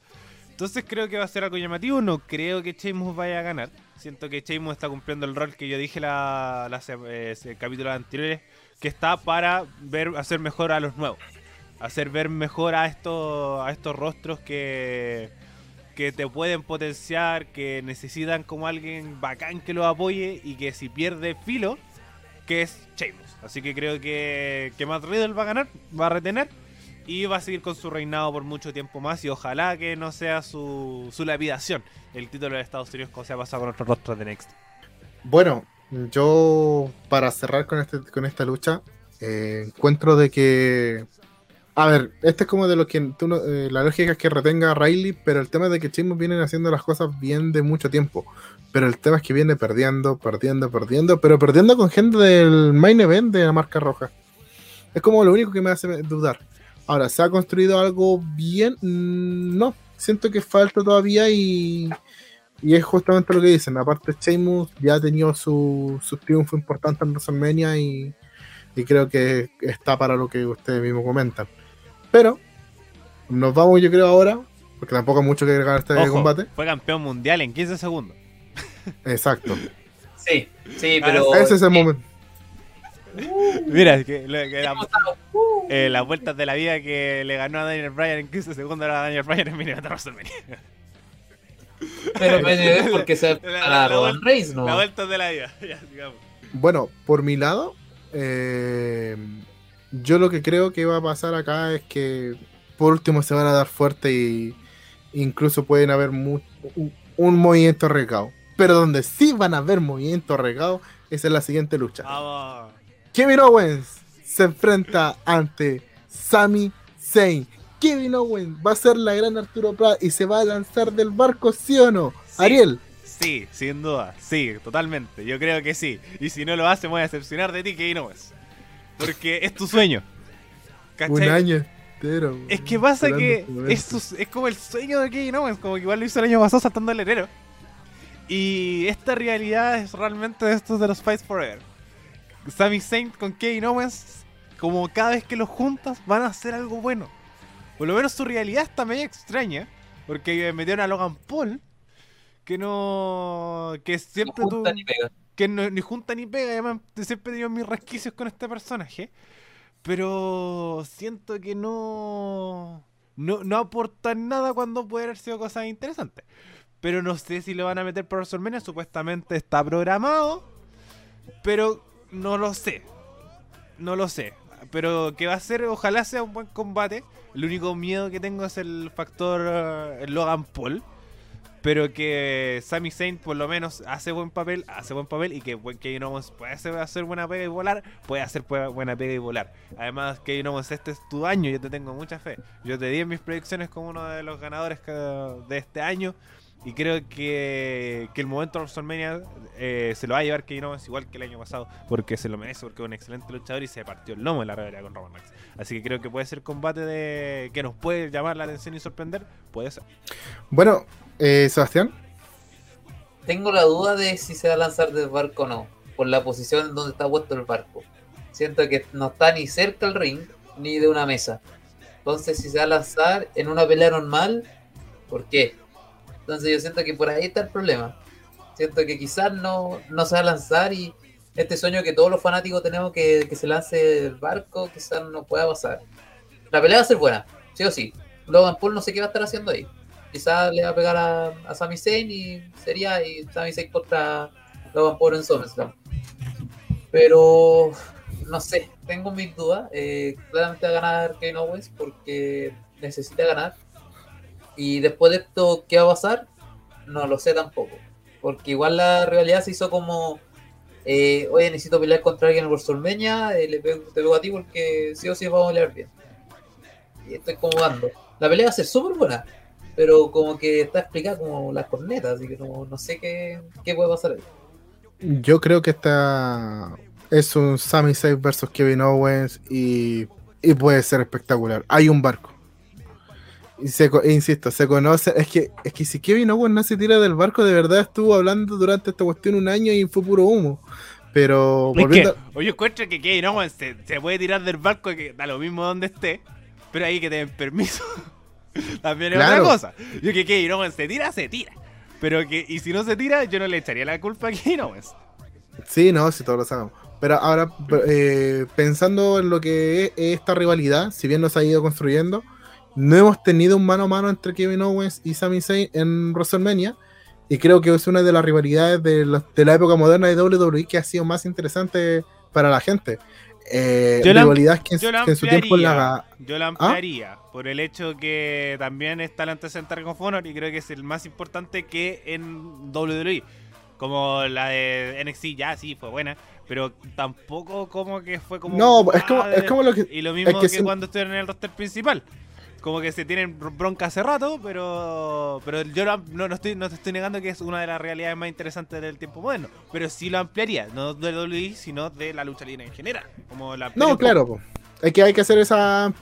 Entonces creo que va a ser algo llamativo. No creo que Sheamus vaya a ganar. Siento que Sheamus está cumpliendo el rol que yo dije la, la eh, capítulos anteriores, que está para ver hacer mejor a los nuevos, hacer ver mejor a estos a estos rostros que que te pueden potenciar, que necesitan como alguien bacán que los apoye y que si pierde filo, que es Sheamus. Así que creo que, que Matt Riddle va a ganar, va a retener y va a seguir con su reinado por mucho tiempo más y ojalá que no sea su, su lapidación el título de Estados Unidos como se ha pasado con otros rostros de Next. Bueno, yo para cerrar con, este, con esta lucha, eh, encuentro de que... A ver, este es como de lo que eh, la lógica es que retenga a Riley, pero el tema es de que Chimos vienen haciendo las cosas bien de mucho tiempo. Pero el tema es que viene perdiendo, perdiendo, perdiendo, pero perdiendo con gente del main event de la marca roja. Es como lo único que me hace dudar. Ahora, ¿se ha construido algo bien? Mm, no, siento que falta todavía y, y es justamente lo que dicen. Aparte, Sheamus ya ha tenido su, su triunfo importante en WrestleMania y, y creo que está para lo que ustedes mismos comentan. Pero nos vamos, yo creo, ahora, porque tampoco hay mucho que agregar a este combate. Fue campeón mundial en 15 segundos. Exacto. Sí, sí, pero. Ese es el momento. Mira, que, eh, las vueltas de la vida que le ganó a Daniel Bryan en 15 segundos a Daniel Bryan en Mini WrestleMania. Pero <laughs> me porque se la, la, Roman Reigns, ¿no? La vuelta de la vida, <laughs> Bueno, por mi lado, eh, yo lo que creo que va a pasar acá es que por último se van a dar fuerte y incluso pueden haber un, un, movimiento regado. Pero donde sí van a haber movimiento regado es en la siguiente lucha. Vamos. Kevin Owens se enfrenta ante Sami Zayn. Kevin Owens va a ser la gran Arturo Prat y se va a lanzar del barco, ¿sí o no? Ariel. Sí, sin duda, sí, totalmente. Yo creo que sí. Y si no lo hace, me voy a decepcionar de ti, Kevin Owens. Porque es tu sueño. Un año entero. Es que pasa que es, es, como el sueño de Kevin Owens, como que igual lo hizo el año pasado saltando el enero. Y esta realidad es realmente de estos de los Fights Forever. Sami Zayn con Kevin Owens, como cada vez que los juntas, van a hacer algo bueno. Por lo menos su realidad está medio extraña, porque metieron a Logan Paul, que no. que siempre no ni pega. Que ni junta ni pega, además siempre he tenido mis resquicios con este personaje. Pero siento que no. No, no aportan nada cuando puede haber sido cosas interesantes. Pero no sé si lo van a meter por WrestleMania. Supuestamente está programado. Pero no lo sé. No lo sé. Pero que va a ser, ojalá sea un buen combate. El único miedo que tengo es el factor eh, Logan Paul. Pero que Sami Zayn por lo menos hace buen papel, hace buen papel y que Kevin Owens puede hacer, buena pega y volar, puede hacer buena pega y volar. Además, Kevin Owens, este es tu año, yo te tengo mucha fe. Yo te di en mis predicciones como uno de los ganadores de este año. Y creo que, que el momento de WrestleMania eh, se lo va a llevar Kevin Owens igual que el año pasado, porque se lo merece, porque es un excelente luchador y se partió el lomo en la realidad con Roman Reigns. Así que creo que puede ser combate de que nos puede llamar la atención y sorprender. Puede ser. Bueno, eh, Sebastián. Tengo la duda de si se va a lanzar del barco o no, por la posición en donde está puesto el barco. siento que no está ni cerca el ring ni de una mesa. Entonces, si se va a lanzar en una pelea normal, ¿por qué? Entonces, yo siento que por ahí está el problema. Siento que quizás no, no se va a lanzar y este sueño que todos los fanáticos tenemos que, que se lance el barco, quizás no pueda pasar. La pelea va a ser buena, sí o sí. Logan Paul no sé qué va a estar haciendo ahí. Quizás le va a pegar a, a Sami Zayn y sería y Sami Zayn contra Logan Paul en SummerSlam. Pero no sé, tengo mis dudas. Eh, claramente va a ganar Kane Owens porque necesita ganar. Y después de esto, ¿qué va a pasar? No lo sé tampoco. Porque igual la rivalidad se hizo como eh, oye, necesito pelear contra alguien en WrestleMania, eh, le pego, te pego a ti porque sí o sí vamos a pelear bien. Y estoy como dando. La pelea va a ser súper buena, pero como que está explicada como las cornetas, así que no, no sé qué, qué puede pasar ahí. Yo creo que esta es un Sami Zayn versus Kevin Owens y, y puede ser espectacular. Hay un barco. Y se, e insisto, se conoce. Es que, es que si Kevin Owens no se tira del barco, de verdad estuvo hablando durante esta cuestión un año y fue puro humo. Pero Es que, oye, encuentro que Kevin Owens se, se puede tirar del barco que da lo mismo donde esté, pero ahí que te den permiso. <laughs> También es Claro. otra cosa. Yo que Kevin Owens se tira, se tira. Pero que, y si no se tira, yo no le echaría la culpa a Kevin Owens. Sí, no, si todos lo sabemos. Pero ahora, eh, pensando en lo que es esta rivalidad, si bien nos ha ido construyendo, no hemos tenido un mano a mano entre Kevin Owens y Sami Zayn en WrestleMania. Y creo que es una de las rivalidades de la, de la época moderna de WWE que ha sido más interesante para la gente. Eh, Yo la- que, en- Yo la que en su tiempo la... Yo la ampliaría por el hecho que también está el antecedente de Honor y creo que es el más importante que en WWE. Como la de NXT, ya sí, fue buena, pero tampoco como que fue como. No, es como, es como lo que... Y lo mismo que que, sí- cuando estuvieron en el roster principal. Como que se tienen bronca hace rato, pero pero yo lo no, no estoy, no te estoy negando que es una de las realidades más interesantes del tiempo moderno. Pero sí lo ampliaría, no de WWE, sino de la lucha libre en general. Como la No, claro, po. es que hay que hacer esa... A,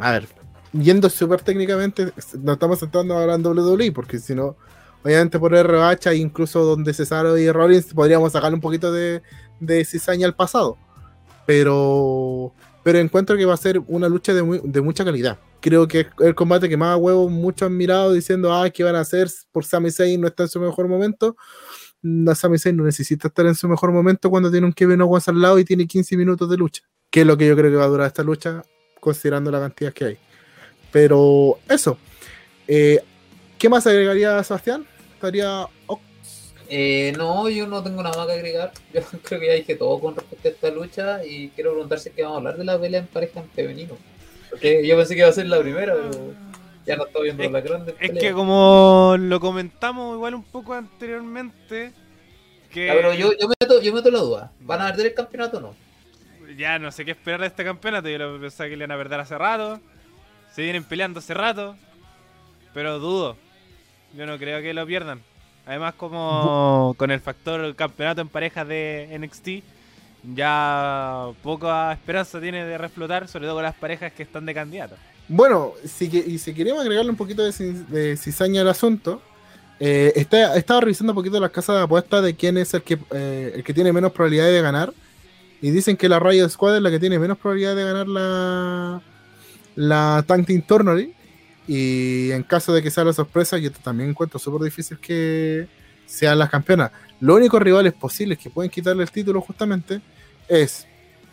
a ver, yendo súper técnicamente, nos estamos sentando ahora en WWE, porque si no, obviamente por RH, incluso donde Cesaro y Rollins, podríamos sacarle un poquito de, de cizaña al pasado. Pero, pero encuentro que va a ser una lucha de, muy- de mucha calidad. Creo que es el combate que más a huevo muchos han mirado diciendo, ah, ¿qué van a hacer por Sami Zayn? No está en su mejor momento. No, Sami Zayn no necesita estar en su mejor momento cuando tiene un Kevin Owens al lado y tiene 15 minutos de lucha. Que es lo que yo creo que va a durar esta lucha, considerando la cantidad que hay. Pero eso. Eh, ¿Qué más agregaría Sebastián? Estaría. oh, Eh, no, yo no tengo nada más que agregar. <laughs> Yo creo que ya dije todo con respecto a esta lucha y quiero preguntar si que vamos a hablar de la pelea en pareja en femenino. Porque yo pensé que iba a ser la primera, pero ya no estoy viendo Es- la grande Es que como lo comentamos igual un poco anteriormente, que Ya, pero yo, yo, meto, yo meto la duda. ¿Van a perder el campeonato o no? ya no sé qué esperar de este campeonato. Yo lo pensaba que le iban a perder hace rato. Se vienen peleando hace rato. Pero dudo. Yo no creo que lo pierdan. Además, como con el factor campeonato en parejas de NXT, ya poca esperanza tiene de reflotar, sobre todo con las parejas que están de candidatos. Bueno, si, que- y si queremos agregarle un poquito de, ci- de cizaña al asunto, eh, está, estaba revisando un poquito las casas de apuestas de quién es el que, eh, el que tiene menos probabilidades de ganar. Y dicen que la Riot Squad es la que tiene menos probabilidades de ganar la, la Tag Team. Y en caso de que sea la sorpresa, yo también encuentro súper difícil que sean las campeonas. Los únicos rivales posibles que pueden quitarle el título justamente es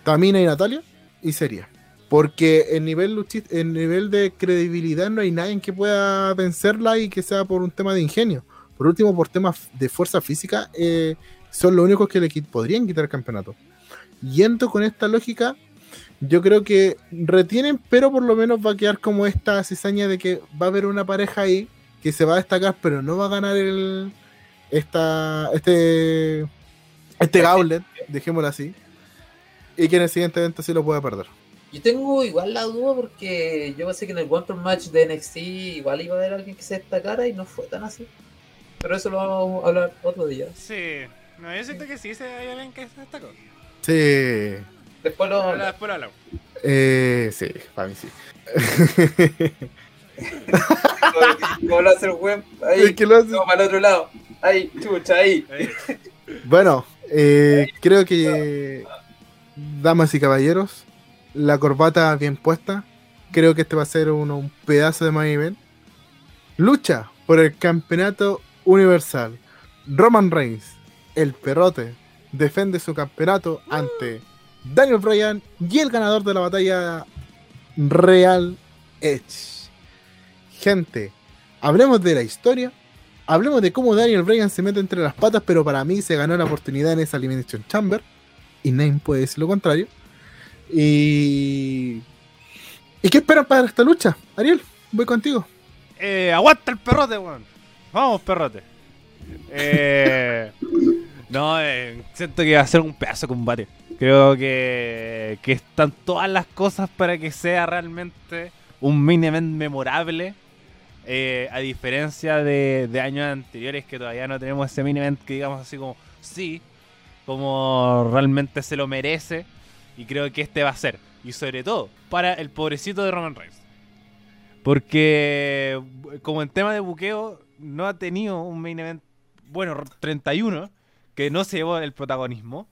Tamina y Natalia y Seria. Porque en nivel, nivel de credibilidad no hay nadie que pueda vencerla y que sea por un tema de ingenio. Por último, por temas de fuerza física, eh, son los únicos que le podrían quitar el campeonato. Yendo con esta lógica, yo creo que retienen, pero por lo menos va a quedar como esta cizaña de que va a haber una pareja ahí que se va a destacar, pero no va a ganar el esta, este este gauntlet, dejémoslo así, y que en el siguiente evento sí lo pueda perder. Yo tengo igual la duda porque yo pensé que en el One Match de NXT igual iba a haber alguien que se destacara y no fue tan así. Pero eso lo vamos a hablar otro día. Sí, no, yo siento que sí, se hay alguien que se destacó. Sí, Después lo vamos a Ahora hablar. después lo eh, sí, para mí sí. <laughs> ¿Cómo lo hace el web? Ahí, Es que lo hace- no, para el otro lado. Ahí, chucha, ahí. Ahí. Bueno, eh, creo que damas y caballeros, la corbata bien puesta. Creo que este va a ser un, un pedazo de main event. Lucha por el campeonato universal. Roman Reigns, el perrote, defiende su campeonato ante Daniel Bryan y el ganador de la batalla Real Edge. Gente, hablemos de la historia. Hablemos de cómo Daniel Bryan se mete entre las patas, pero para mí se ganó la oportunidad en esa Elimination Chamber. Y nadie puede decir lo contrario. Y. ¿Y qué esperan para esta lucha? Ariel, voy contigo. Eh, aguanta el perrote, weón. Vamos, perrote. Eh, no, eh, siento que va a ser un pedazo de combate. Creo que, que están todas las cosas para que sea realmente un event memorable. Eh, a diferencia de, de años anteriores que todavía no tenemos ese main event que digamos así como, sí, como realmente se lo merece. Y creo que este va a ser. Y sobre todo, para el pobrecito de Roman Reigns. Porque, como en tema de buqueo, no ha tenido un main event, bueno, 31, que no se llevó el protagonismo,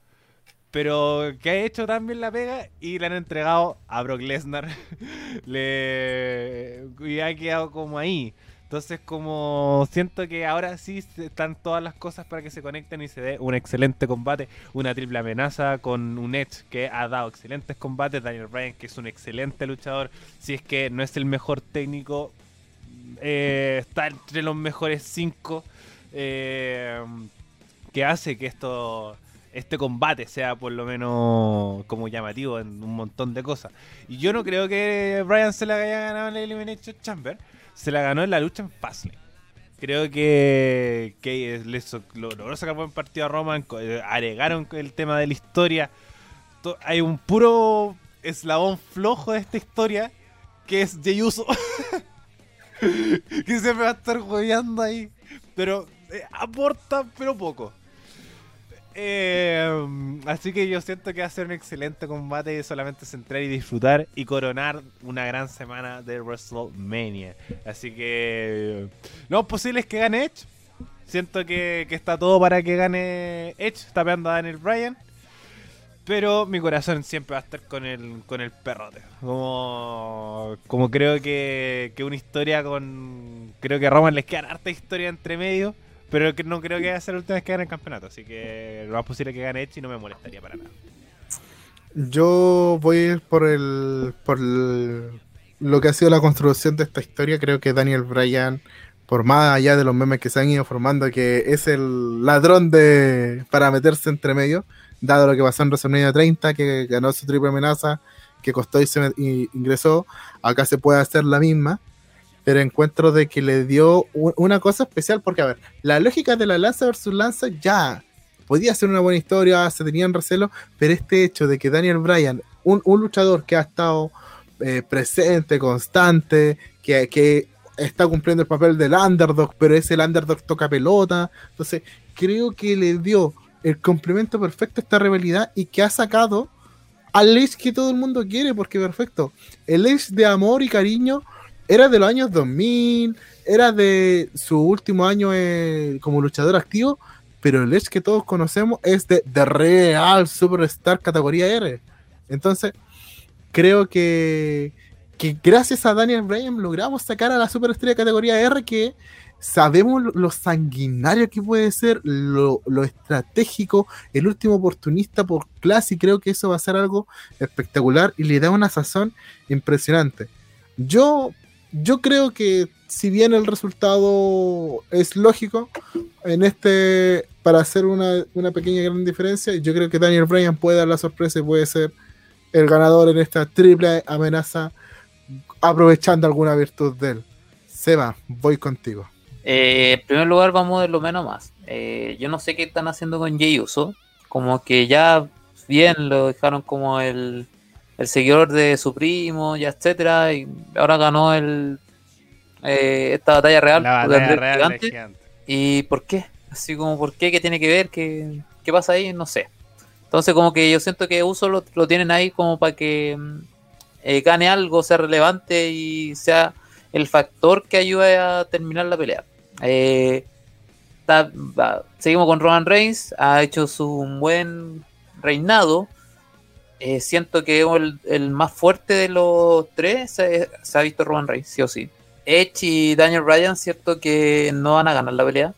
pero que ha hecho también la pega y le han entregado a Brock Lesnar. <laughs> le y ha quedado como ahí. Entonces, como siento que ahora sí están todas las cosas para que se conecten y se dé un excelente combate, una triple amenaza con un Edge que ha dado excelentes combates, Daniel Bryan que es un excelente luchador, si es que no es el mejor técnico, eh, está entre los mejores cinco, eh, que hace que esto este combate sea por lo menos como llamativo en un montón de cosas. Y yo no creo que Bryan se la haya ganado en la Elimination Chamber, se la ganó en la lucha en Fastlane. Creo que, que le so- lo- logró sacar buen partido a Roman, eh, agregaron el tema de la historia. To- Hay un puro eslabón flojo de esta historia que es Jey Uso. <laughs> que siempre va a estar jodiendo ahí. Pero eh, aporta, pero poco. Eh, así que yo siento que va a ser un excelente combate. Solamente centrar y disfrutar y coronar una gran semana de WrestleMania. Así que lo posible es que gane Edge. Siento que, que está todo para que gane Edge, tapeando a Daniel Bryan. Pero mi corazón siempre va a estar con el, con el perrote. Como, como creo que, que una historia con. Creo que a Roman les queda harta historia entre medio. Pero que no creo que va a ser la última vez que gane el campeonato. Así que lo más posible que gane Edge y no me molestaría para nada. Yo voy a ir por el por el- lo que ha sido la construcción de esta historia. Creo que Daniel Bryan, por más allá de los memes que se han ido formando, que es el ladrón de para meterse entre medio, dado lo que pasó en WrestleMania 30, que ganó su triple amenaza, que costó y se ingresó, acá se puede hacer la misma. Pero encuentro de que le dio una cosa especial, porque a ver, la lógica de la lanza versus lanza ya podía ser una buena historia, se tenían recelo, pero este hecho de que Daniel Bryan, un, un luchador que ha estado eh, presente, constante, que, que está cumpliendo el papel del underdog, pero es el underdog toca pelota, entonces creo que le dio el complemento perfecto a esta rivalidad y que ha sacado al Edge que todo el mundo quiere, porque perfecto, el Edge de amor y cariño era de los años 2000, era de su último año eh, como luchador activo, pero el Edge que todos conocemos es de, de Real Superstar categoría R. Entonces, creo que, que gracias a Daniel Bryan logramos sacar a la superestrella categoría R que sabemos lo, sanguinario que puede ser, lo, lo estratégico, el último oportunista por clase y creo que eso va a ser algo espectacular y le da una sazón impresionante. Yo, yo creo que si bien el resultado es lógico, en este, para hacer una, una pequeña gran diferencia, yo creo que Daniel Bryan puede dar la sorpresa y puede ser el ganador en esta triple amenaza, aprovechando alguna virtud de él. Seba, voy contigo. Eh, en primer lugar, vamos de lo menos más. Eh, yo no sé qué están haciendo con Jey Uso. Como que ya bien lo dejaron como el, el seguidor de su primo, ya etcétera. Y ahora ganó el eh, esta batalla real La contra batalla el real gigante. ¿Y por qué? Así como, ¿por qué? ¿Qué tiene que ver? ¿Qué, qué pasa ahí? No sé. Entonces, como que yo siento que Uso lo, lo tienen ahí como para que mm, eh, gane algo, sea relevante y sea el factor que ayude a terminar la pelea. Eh, está- va- seguimos con Roman Reigns, ha hecho su buen reinado. Eh, siento que el, el, más fuerte de los tres se, se, ha visto Roman Reigns, sí o sí. Edge y Daniel Bryan, cierto que no van a ganar la pelea.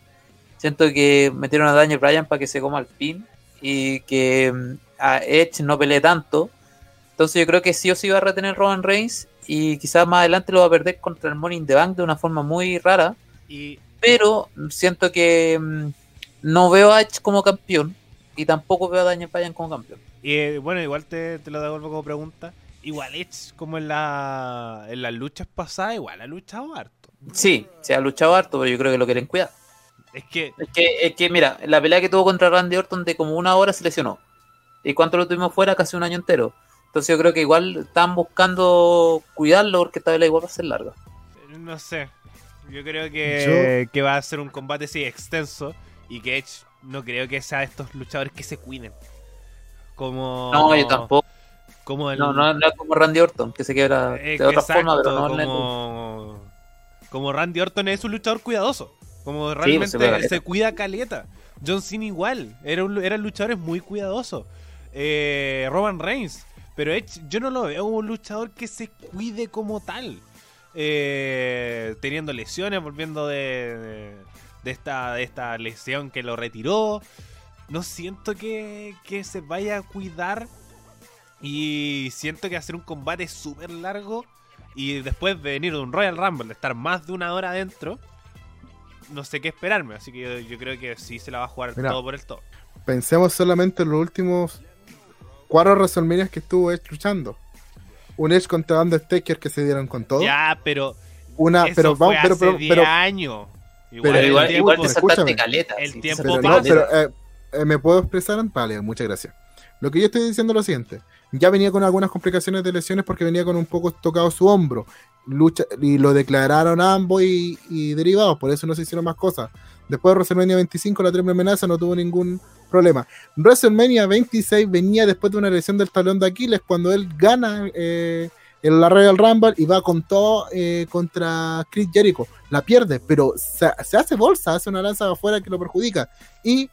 Siento que metieron a Daniel Bryan para que se coma el pin y que mm, a Edge no pelee tanto. Entonces yo creo que sí o sí va a retener Roman Reigns y quizás más adelante lo va a perder contra el Morning the Bank de una forma muy rara. Y Pero siento que mm, no veo a Edge como campeón y tampoco veo a Daniel Bryan como campeón. Y eh, bueno, igual te, te, lo devuelvo como pregunta. Igual Edge, como en, la, en las luchas pasadas, igual ha luchado harto. Sí, se ha luchado harto, pero yo creo que lo quieren cuidar. Es que, es que, es que mira, la pelea que tuvo contra Randy Orton de como una hora se lesionó. ¿Y cuánto lo tuvimos fuera? Casi un año entero. Entonces yo creo que igual están buscando cuidarlo porque esta pelea igual va a ser larga. No sé. Yo creo que, yo... que va a ser un combate sí extenso y que Edge no creo que sea de estos luchadores que se cuiden. Como. No, yo tampoco. Como el... no, no, no, como Randy Orton, que se queda de otra Exacto, forma, pero no como... como Randy Orton es un luchador cuidadoso. Como realmente sí, se, se, cuida caleta. John Cena igual. Era un, eran luchadores muy cuidadosos. Eh, Roman Reigns. Pero Edge, yo no lo veo como un luchador que se cuide como tal. Eh, teniendo lesiones, volviendo de, de, de, esta, de esta lesión que lo retiró. No siento que, que se vaya a cuidar. Y siento que hacer un combate súper largo. Y después de venir de un Royal Rumble, de estar más de una hora adentro. No sé qué esperarme. Así que yo, yo creo que sí se la va a jugar Mira, todo por el todo. Pensemos solamente en los últimos cuatro WrestleMania que estuvo Edge luchando. Un Edge contra Undertaker que se dieron con todo. Ya, pero. Una, pero fue vamos, pero, pero, pero, años. Igual, pero igual, igual tiempo, te saltaste caleta. El sí, tiempo pero, pasa. no, pero eh, eh, ¿me puedo expresar? Vale, muchas gracias. Lo que yo estoy diciendo es lo siguiente. Ya venía con algunas complicaciones de lesiones porque venía con un poco tocado su hombro. Lucha, y lo declararon ambos y, y derivados, por eso no se hicieron más cosas. Después de WrestleMania 25, la triple amenaza no tuvo ningún problema. WrestleMania 26 venía después de una lesión del talón de Aquiles cuando él gana eh, en la Royal Rumble y va con todo eh, contra Chris Jericho. La pierde, pero se, se, hace bolsa, hace una lanza afuera que lo perjudica. Y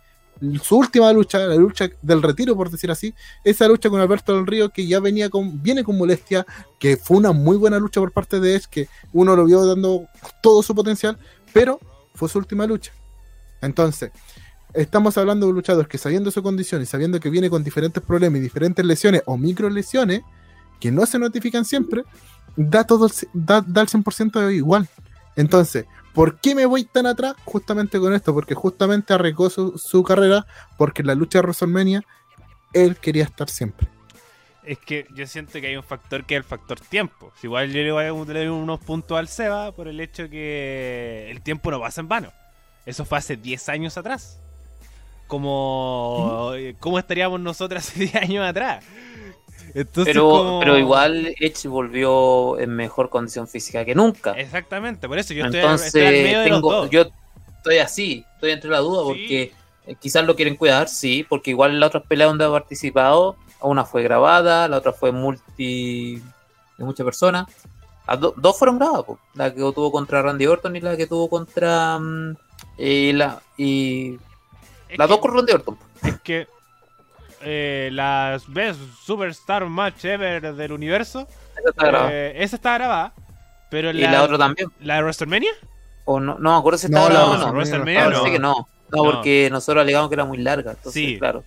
su última lucha, la lucha del retiro, por decir así, esa lucha con Alberto del Río, que ya venía con, viene con molestia, que fue una muy buena lucha por parte de Edge, que uno lo vio dando todo su potencial, pero fue su última lucha. Entonces, estamos hablando de un luchador que sabiendo su condición y sabiendo que viene con diferentes problemas y diferentes lesiones o micro lesiones que no se notifican siempre, da todo el, da, el 100% igual. Entonces, ¿por qué me voy tan atrás? Justamente con esto, porque justamente arriesgó su, su carrera, porque en la lucha de WrestleMania él quería estar siempre. Es que yo siento que hay un factor que es el factor tiempo. Si igual yo le voy a dar unos puntos al Seba por el hecho que el tiempo no pasa en vano. Eso fue hace 10 años atrás. Como, ¿Mm? ¿Cómo estaríamos nosotros hace <laughs> 10 años atrás? Entonces, pero, como... pero igual Edge volvió en mejor condición física que nunca. Exactamente, por eso yo estoy, Entonces, estoy al medio de tengo, los dos. Yo estoy así, estoy entre la duda Sí. porque eh, quizás lo quieren cuidar, sí, porque igual en las otras peleas donde ha participado, una fue grabada, la otra fue multi de muchas personas. Do- dos fueron grabadas, po. la que tuvo contra Randy Orton y la que tuvo contra mm, y la y Es las que- dos con Randy Orton. po. Es que eh, las Best Superstar Match Ever del universo, Esa está grabada. eh, esa está grabada, pero y la, la otra también. ¿la de WrestleMania? O no, no me acuerdo si No, estaba grabada no. no. WrestleMania no. que no. No, No. porque nosotros alegamos que era muy larga. Entonces, Sí. claro.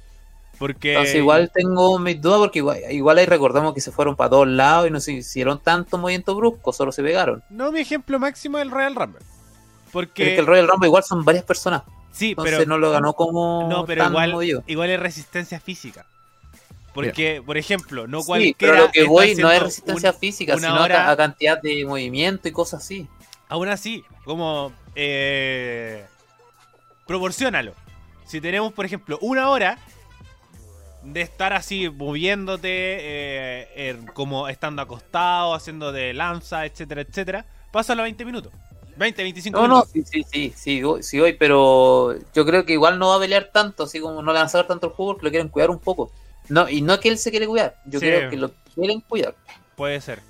Porque Entonces, igual tengo mis dudas porque igual, igual ahí recordamos que se fueron para todos lados y no se hicieron tanto movimiento brusco, solo se pegaron. no mi ejemplo máximo es el Royal Rumble. Porque Pero es que el Royal Rumble igual son varias personas. Sí, Entonces pero no lo ganó como no, pero tan igual, movido. igual es resistencia física. Porque, por ejemplo, no Sí, cualquiera. pero lo que voy no es resistencia un- física, una sino a hora- a, cantidad de movimiento y cosas así. Aún así, como. Eh, proporcionalo. Si tenemos, por ejemplo, una hora de estar así moviéndote, eh, como estando acostado, haciendo de lanza, etcétera, etcétera, pásalo a 20 minutos. 20, 25 No, no, minutos. sí, sí, sí, sí, voy, pero yo creo que igual no va a pelear tanto, así como no le van a sacar tanto el juego porque lo quieren cuidar un poco. No, y no es que él se quiere cuidar, yo Sí. creo que lo quieren cuidar. Puede ser.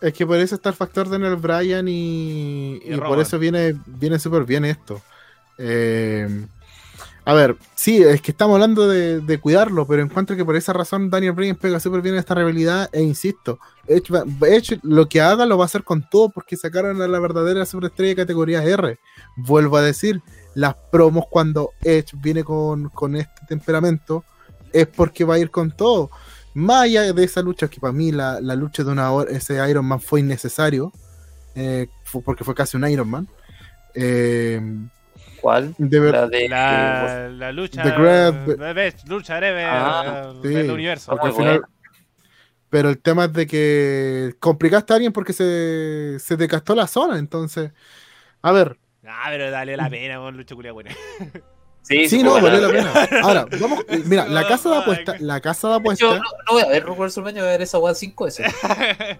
Es que por eso está el factor de Daniel Bryan y, Y y por eso viene, viene súper bien esto. Eh, A ver, sí, es que estamos hablando de, cuidarlo, pero encuentro que por esa razón Daniel Bryan pega súper bien esta rivalidad e insisto, Edge, Edge lo que haga lo va a hacer con todo porque sacaron a la verdadera superestrella de categoría R. Vuelvo a decir, las promos cuando Edge viene con, con este temperamento es porque va a ir con todo. Más allá de esa lucha, que para mí la, la lucha de una ese Iron Man fue innecesario, eh, porque fue casi un Iron Man. Eh, ¿Cuál? de ver- La de. La, la lucha. The Grab- best lucha breve Ah, del sí. universo. Porque al Muy final- bueno. Pero el tema es de que complicaste a alguien porque se, se te gastó la zona. Entonces, a ver, Ah, pero dale la pena con lucha culia buena. <laughs> Sí, sí, no, valió la pena. Ahora, vamos, <laughs> mira, la casa de apuesta, la casa de Yo apuesta, no, no voy a ver WrestleMania, voy a ver esa weá cinco veces.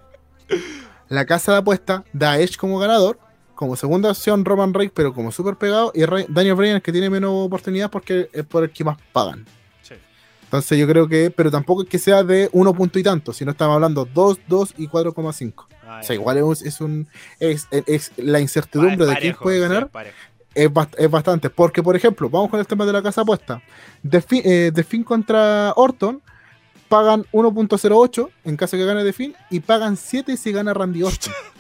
<laughs> la casa de apuesta da a Edge como ganador, como segunda opción Roman Reigns, pero como súper pegado, y Rey- Daniel Bryan es que tiene menos oportunidad porque es por el que más pagan. Sí. Entonces yo creo que, pero tampoco es que sea de uno punto y tanto, sino estamos hablando 2, 2 y 4,5. Ah, O sea, igual es, un- es un es, es- la incertidumbre de quién puede ganar es, bast- es bastante. Porque, por ejemplo, vamos con el tema de la casa apuesta. De Fin, eh, The Finn contra Orton pagan 1.08 en caso que gane The Finn y pagan 7 si gana Randy Orton. <laughs>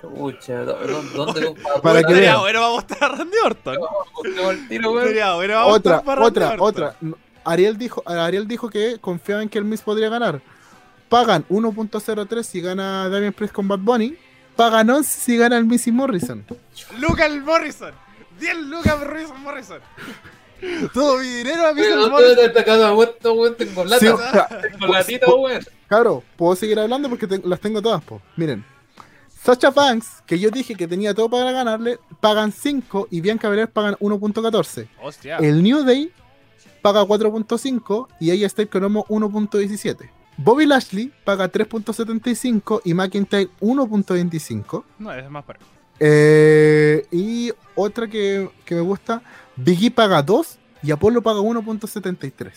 Pucha, ¿dó- dó- <laughs> ¿dónde Para que vean. bueno vamos a mostrar a Randy Orton. otra, otra, Randy Orton. otra. Ariel dijo, Ariel dijo que confiaba en que el Miz podría ganar. Pagan 1.03 si gana Damien Priest con Bad Bunny. Pagan 11 si gana el Miz y Morrison. Lucas Morrison. 10 Lucas Morrison Morrison. <laughs> Todo mi dinero a mí Weón, Morrison. ¿dónde está cada vuelta, weón? Tengo lata. Sí, o sea, Tengo latita, weón. Cabro, puedo seguir hablando porque te- las tengo todas, po. Miren. Sacha Banks, que yo dije que tenía todo para ganarle, pagan 5 y Bianca Belair pagan 1.14. Hostia. El New Day paga 4.5 y ella está economo 1.17. Bobby Lashley paga 3.75 y McIntyre 1.25. No, ese es más parejo. Eh, y otra que, que me gusta, Biggie paga 2 y Apollo paga 1.73.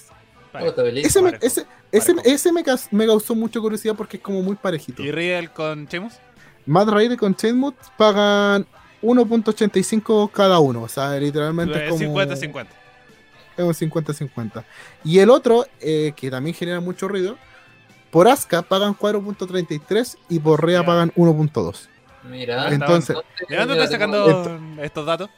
Parejo. Puta, Belén. Ese, me, Parejo. ese, ese, Parejo. ese me, caus- me causó mucha curiosidad porque es como muy parejito. ¿Y Riddle con Sheamus? Matt Rider con Chainmoot pagan 1.85 cada uno. O sea, literalmente es como 50-50. es un 50-50. Y el otro, eh, que también genera mucho ruido, por Asuka pagan 4.33 y por Rhea Ya. pagan 1.2. Mira, Entonces- ¿De dónde estás sacando estos datos?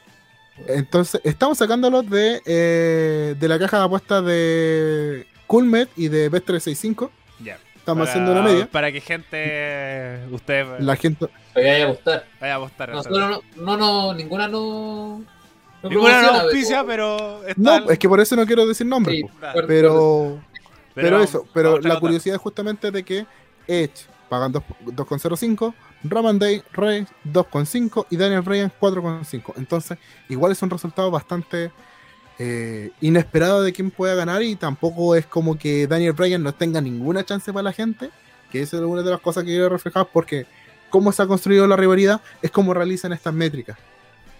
Entonces, estamos sacándolos de, eh, de la caja de apuestas de Coolmet y de Bet365. Estamos Para- haciendo una media. Para que gente. Usted La gente, vaya a gustar. vaya a apostar. Nosotros no, no, no, ninguna no. no Ninguna no auspicia, pero. Está no, es que por eso no quiero decir. Sí, fuerte, pero, pero, vamos- eso, pero la curiosidad es justamente de que Edge pagan 2 2,05, Roman Day, Rey 2,5 y Daniel Bryan 4,5. Entonces, igual es un resultado bastante eh, inesperado de quién pueda ganar y tampoco es como que Daniel Bryan no tenga ninguna chance para la gente, que eso es una de las cosas que quiero reflejar porque cómo se ha construido la rivalidad es cómo realizan estas métricas.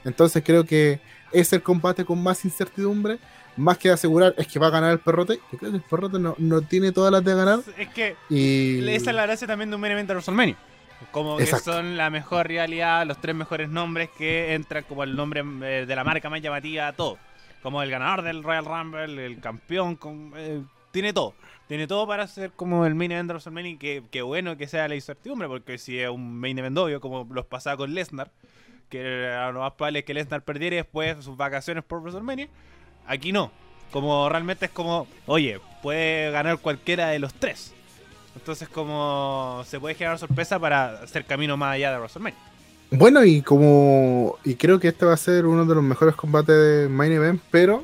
Entonces creo que es el combate con más incertidumbre, más que asegurar es que va a ganar el perrote. Yo creo que el perrote no, no tiene todas las de ganar Es que y esa es la gracia también de un de WrestleMania. Como que Exacto. son la mejor realidad, los tres mejores nombres que entran como el nombre eh, de la marca más llamativa a todo. Como el ganador del Royal Rumble, el campeón, con- eh, tiene todo. Tiene todo para ser como el main event de WrestleMania que, que bueno que sea la incertidumbre, porque si es un main event obvio, como los pasaba con Lesnar, que era lo más probable es que Lesnar perdiera y después sus vacaciones por WrestleMania, aquí no. Como realmente es como, oye, puede ganar cualquiera de los tres. Entonces como se puede generar sorpresa para hacer camino más allá de WrestleMania. Bueno y como y creo que este va a ser uno de los mejores combates de main event, pero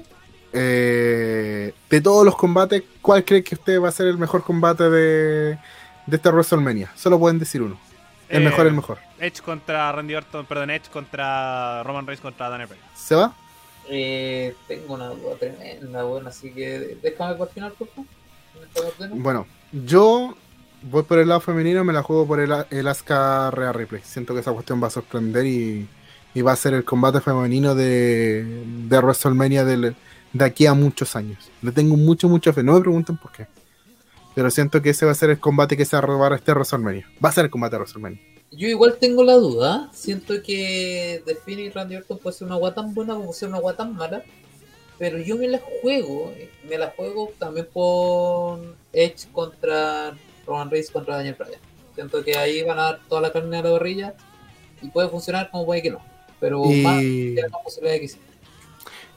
eh, de todos los combates, ¿cuál cree que usted va a ser el mejor combate de, de esta WrestleMania? Solo pueden decir uno. El Eh, mejor, el mejor. Edge contra Randy Orton, perdón, Edge contra Roman Reigns contra Daniel Bryan. ¿Se va? Eh, tengo una duda tremenda, weón, así que déjame por final, por favor. Bueno, yo voy por el lado femenino, me la juego por el, el Asuka Rhea Ripley. Siento que esa cuestión va a sorprender y, y va a ser el combate femenino de, de WrestleMania del- de aquí a muchos años. Le tengo mucho, mucha fe. No me pregunten por qué. Pero siento que ese va a ser el combate que se va a robar este WrestleMania. Va a ser el combate de WrestleMania. Yo igual tengo la duda. Siento que The y Randy Orton puede ser una agua tan buena como ser una agua tan mala. pero yo me la juego, me la juego también por Edge contra Roman Reigns contra Daniel Bryan. Siento que ahí van a dar toda la carne a la gorrilla y puede funcionar como puede que no, pero Y- más tiene la posibilidad de que sí.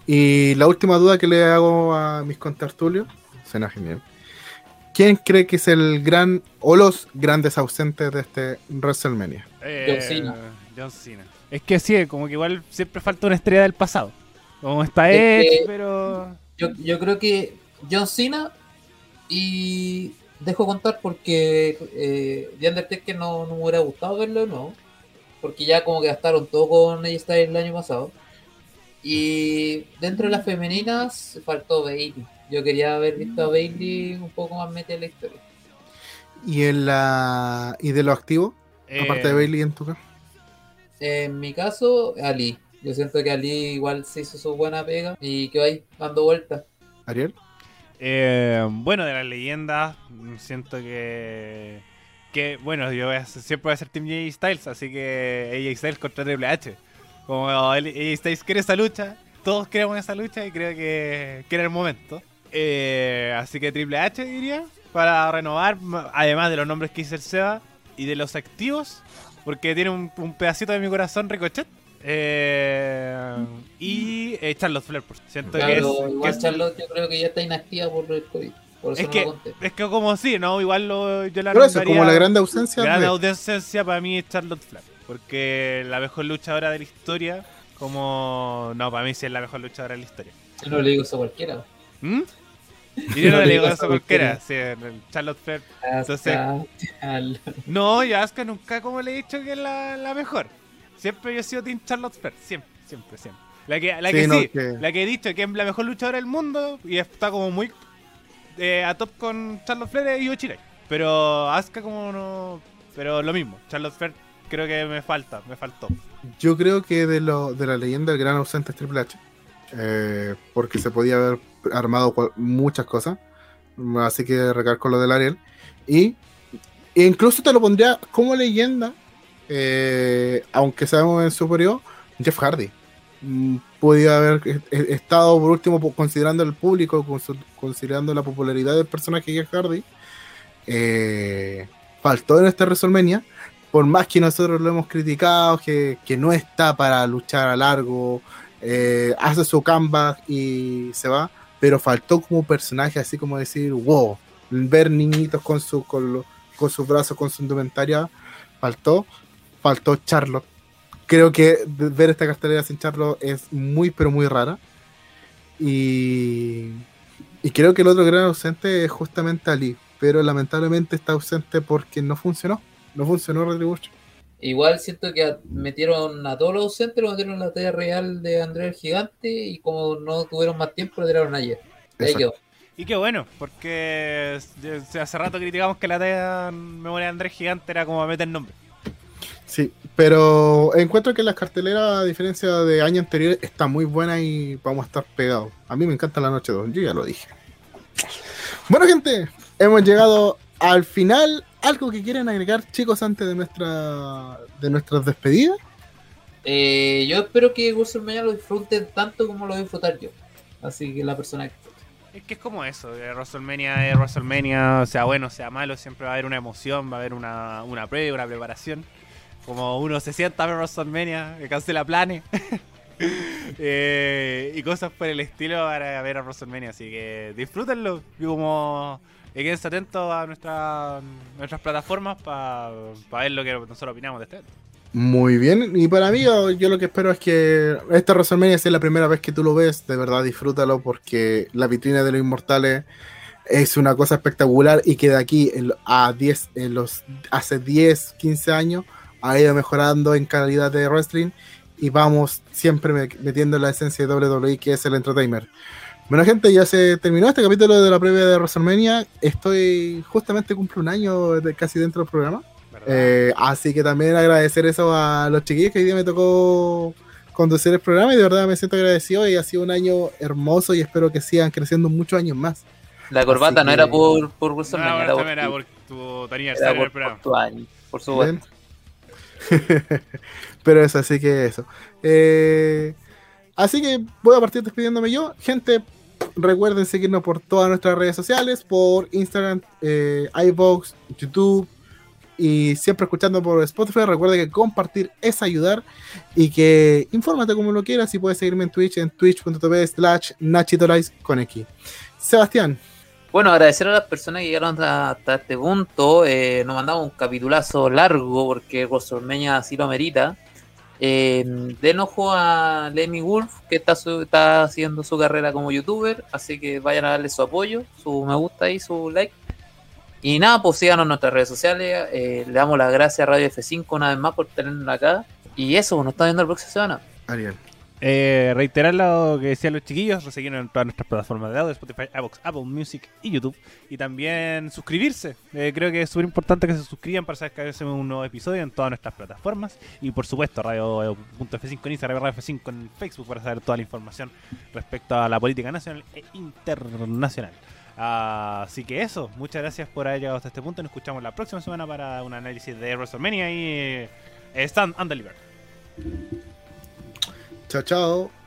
Y la última duda que le hago a mis contertulios, suena genial. ¿Quién cree que es el gran o los grandes ausentes de este WrestleMania? Eh, John Cena. John Cena. Es que sí, como que igual siempre falta una estrella del pasado. Como está Es Edge, que- pero. Yo, yo creo que John Cena y dejo contar porque eh, The Undertaker no, no me hubiera gustado verlo, no. Porque ya como que gastaron todo con ella Styles el año pasado. Y dentro de las femeninas faltó Bailey. Yo quería haber visto a Bailey un poco más metida en la historia. ¿Y, en la, y de lo activo? aparte de eh, Bailey en tu caso. En mi caso, Ali. Yo siento que Ali igual se hizo su buena pega y que ahí dando vueltas. Ariel. Eh, bueno, de las leyendas, siento que. Que, bueno, yo voy a siempre voy a ser Team AJ Styles, así que AJ Styles contra Triple H. Como el- AJ Styles quiere esa lucha, todos queremos esa lucha y creo que, que era el momento. Eh, así que Triple H diría, para renovar, además de los nombres que hice el Seba y de los activos, porque tiene un, un pedacito de mi corazón Ricochet. Eh, y eh, Charlotte Flair, por- siento que es, que igual es- Charlotte yo creo que ya está inactiva por el COVID. Por eso Es no que, lo es que como sí, ¿no? Igual lo, yo la Pero eso, como la grande ausencia gran de- ausencia para mí es Charlotte Flair. Porque la mejor luchadora de la historia, como... No, para mí sí es la mejor luchadora de la historia. Yo no le digo eso a cualquiera. ¿Mm? Y yo no <laughs> No le digo eso a cualquiera. Sí, Charlotte Flair. Entonces- No, y a Asuka nunca como le he dicho que es la, la mejor. Siempre yo he sido Team Charlotte Flair. Siempre, siempre, siempre. La que, la Sí, que no, sí, que- la que he dicho que es la mejor luchadora del mundo y está como muy eh, a top con Charlotte Flair y Yochirai. Pero Asuka como no... Pero lo mismo, Charlotte Flair creo que me falta, me faltó. Yo creo que de, lo, de la leyenda el gran ausente es Triple H. Eh, porque se podía haber armado muchas cosas. Así que recalco lo del Ariel. Y e incluso te lo pondría como leyenda. Eh, aunque sabemos en superior, Jeff Hardy. Mm, Podía haber eh, eh, estado por último considerando el público, considerando la popularidad del personaje Jeff Hardy. Eh, faltó en este WrestleMania por más que nosotros lo hemos criticado, que, no está para luchar a largo, eh, hace su comeback y se va, pero faltó como personaje, así como decir, wow, ver niñitos con, su, con sus brazos, con su indumentaria, faltó, faltó Charlotte. Creo que ver esta cartelera sin Charlotte es muy, pero muy rara. Y, y creo que el otro gran ausente es justamente Ali, pero lamentablemente está ausente porque no funcionó. No funcionó Retribution. Igual siento que a- metieron a todos los ausentes, lo metieron en la talla real de André el Gigante y como no tuvieron más tiempo, lo tiraron ayer. Ahí quedó. Y qué bueno, porque s- hace rato criticamos que la talla en memoria de Andrés Gigante era como meter nombre. Sí, pero encuentro que la cartelera, a diferencia de años anteriores, está muy buena y vamos a estar pegados. A mí me encanta la noche 2, yo ya lo dije. Bueno, gente, hemos llegado al final. ¿Algo que quieren agregar, chicos, antes de nuestra de nuestras despedidas? Eh, yo espero que WrestleMania lo disfruten tanto como lo voy a disfrutar yo. Así que la persona que Es que es como eso, eh, WrestleMania es WrestleMania, sea bueno, sea malo, siempre va a haber una emoción, va a haber una, una previa, una preparación. Como uno se sienta a ver WrestleMania, que cancela planes. <laughs> Eh, y cosas por el estilo para ver a WrestleMania, así que disfrútenlo. Y como y atentos a nuestra, nuestras plataformas para ver lo que nosotros opinamos de este. Muy bien, y para mí yo, lo que espero es que esta WrestleMania sea la primera vez que tú lo ves, de verdad disfrútalo porque la vitrina de los inmortales es una cosa espectacular y que de aquí a 10, en los, hace 10, 15 años ha ido mejorando en calidad de wrestling y vamos siempre me- metiendo la esencia de WWE que es el entertainer. Bueno gente, ya se terminó este capítulo de la previa de WrestleMania, estoy justamente cumple un año de, casi dentro del programa. Eh, así que también agradecer eso a los chiquillos que hoy día me tocó conducir el programa y de verdad me siento agradecido y ha sido un año hermoso y espero que sigan creciendo muchos años más. La corbata Así no que- era por, por No, WrestleMania, ahora era por, era tu, tu era aniversario por- por tu año, por supuesto. <laughs> Pero eso, así que eso. Eh, Así que voy a partir despidiéndome yo. Gente, recuerden seguirnos por todas nuestras redes sociales, por Instagram, eh, YouTube y siempre escuchando por Spotify. Recuerda que compartir es ayudar y que infórmate como lo quieras y puedes seguirme en Twitch en twitch.tv slash nachitolice con X. Sebastián. Bueno, agradecer a las personas que llegaron hasta este punto. Eh, nos mandamos un capitulazo largo porque WrestleMania así lo amerita. Eh, den ojo a Lemmy Wolf, que está, está haciendo su carrera como youtuber, así que vayan a darle su apoyo, su me gusta y su like. Y nada, pues síganos en nuestras redes sociales. Eh, le damos las gracias a Radio F5 una vez más por tenernos acá. Y eso, nos está viendo la próxima semana. Ariel. Eh, reiterar lo que decían los chiquillos, seguirnos en todas nuestras plataformas de audio, Spotify, iVoox, Apple Music y YouTube. Y también suscribirse. Eh, creo que es súper importante que se suscriban para saber que hacemos un nuevo episodio en todas nuestras plataformas. Y por supuesto, radio.f5 en Instagram, Radio F5 en Facebook para saber toda la información respecto a la política nacional e internacional. así que eso, muchas gracias por haber llegado hasta este punto. Nos escuchamos la próxima semana para un análisis de WrestleMania y eh, Stand. Chao, chao.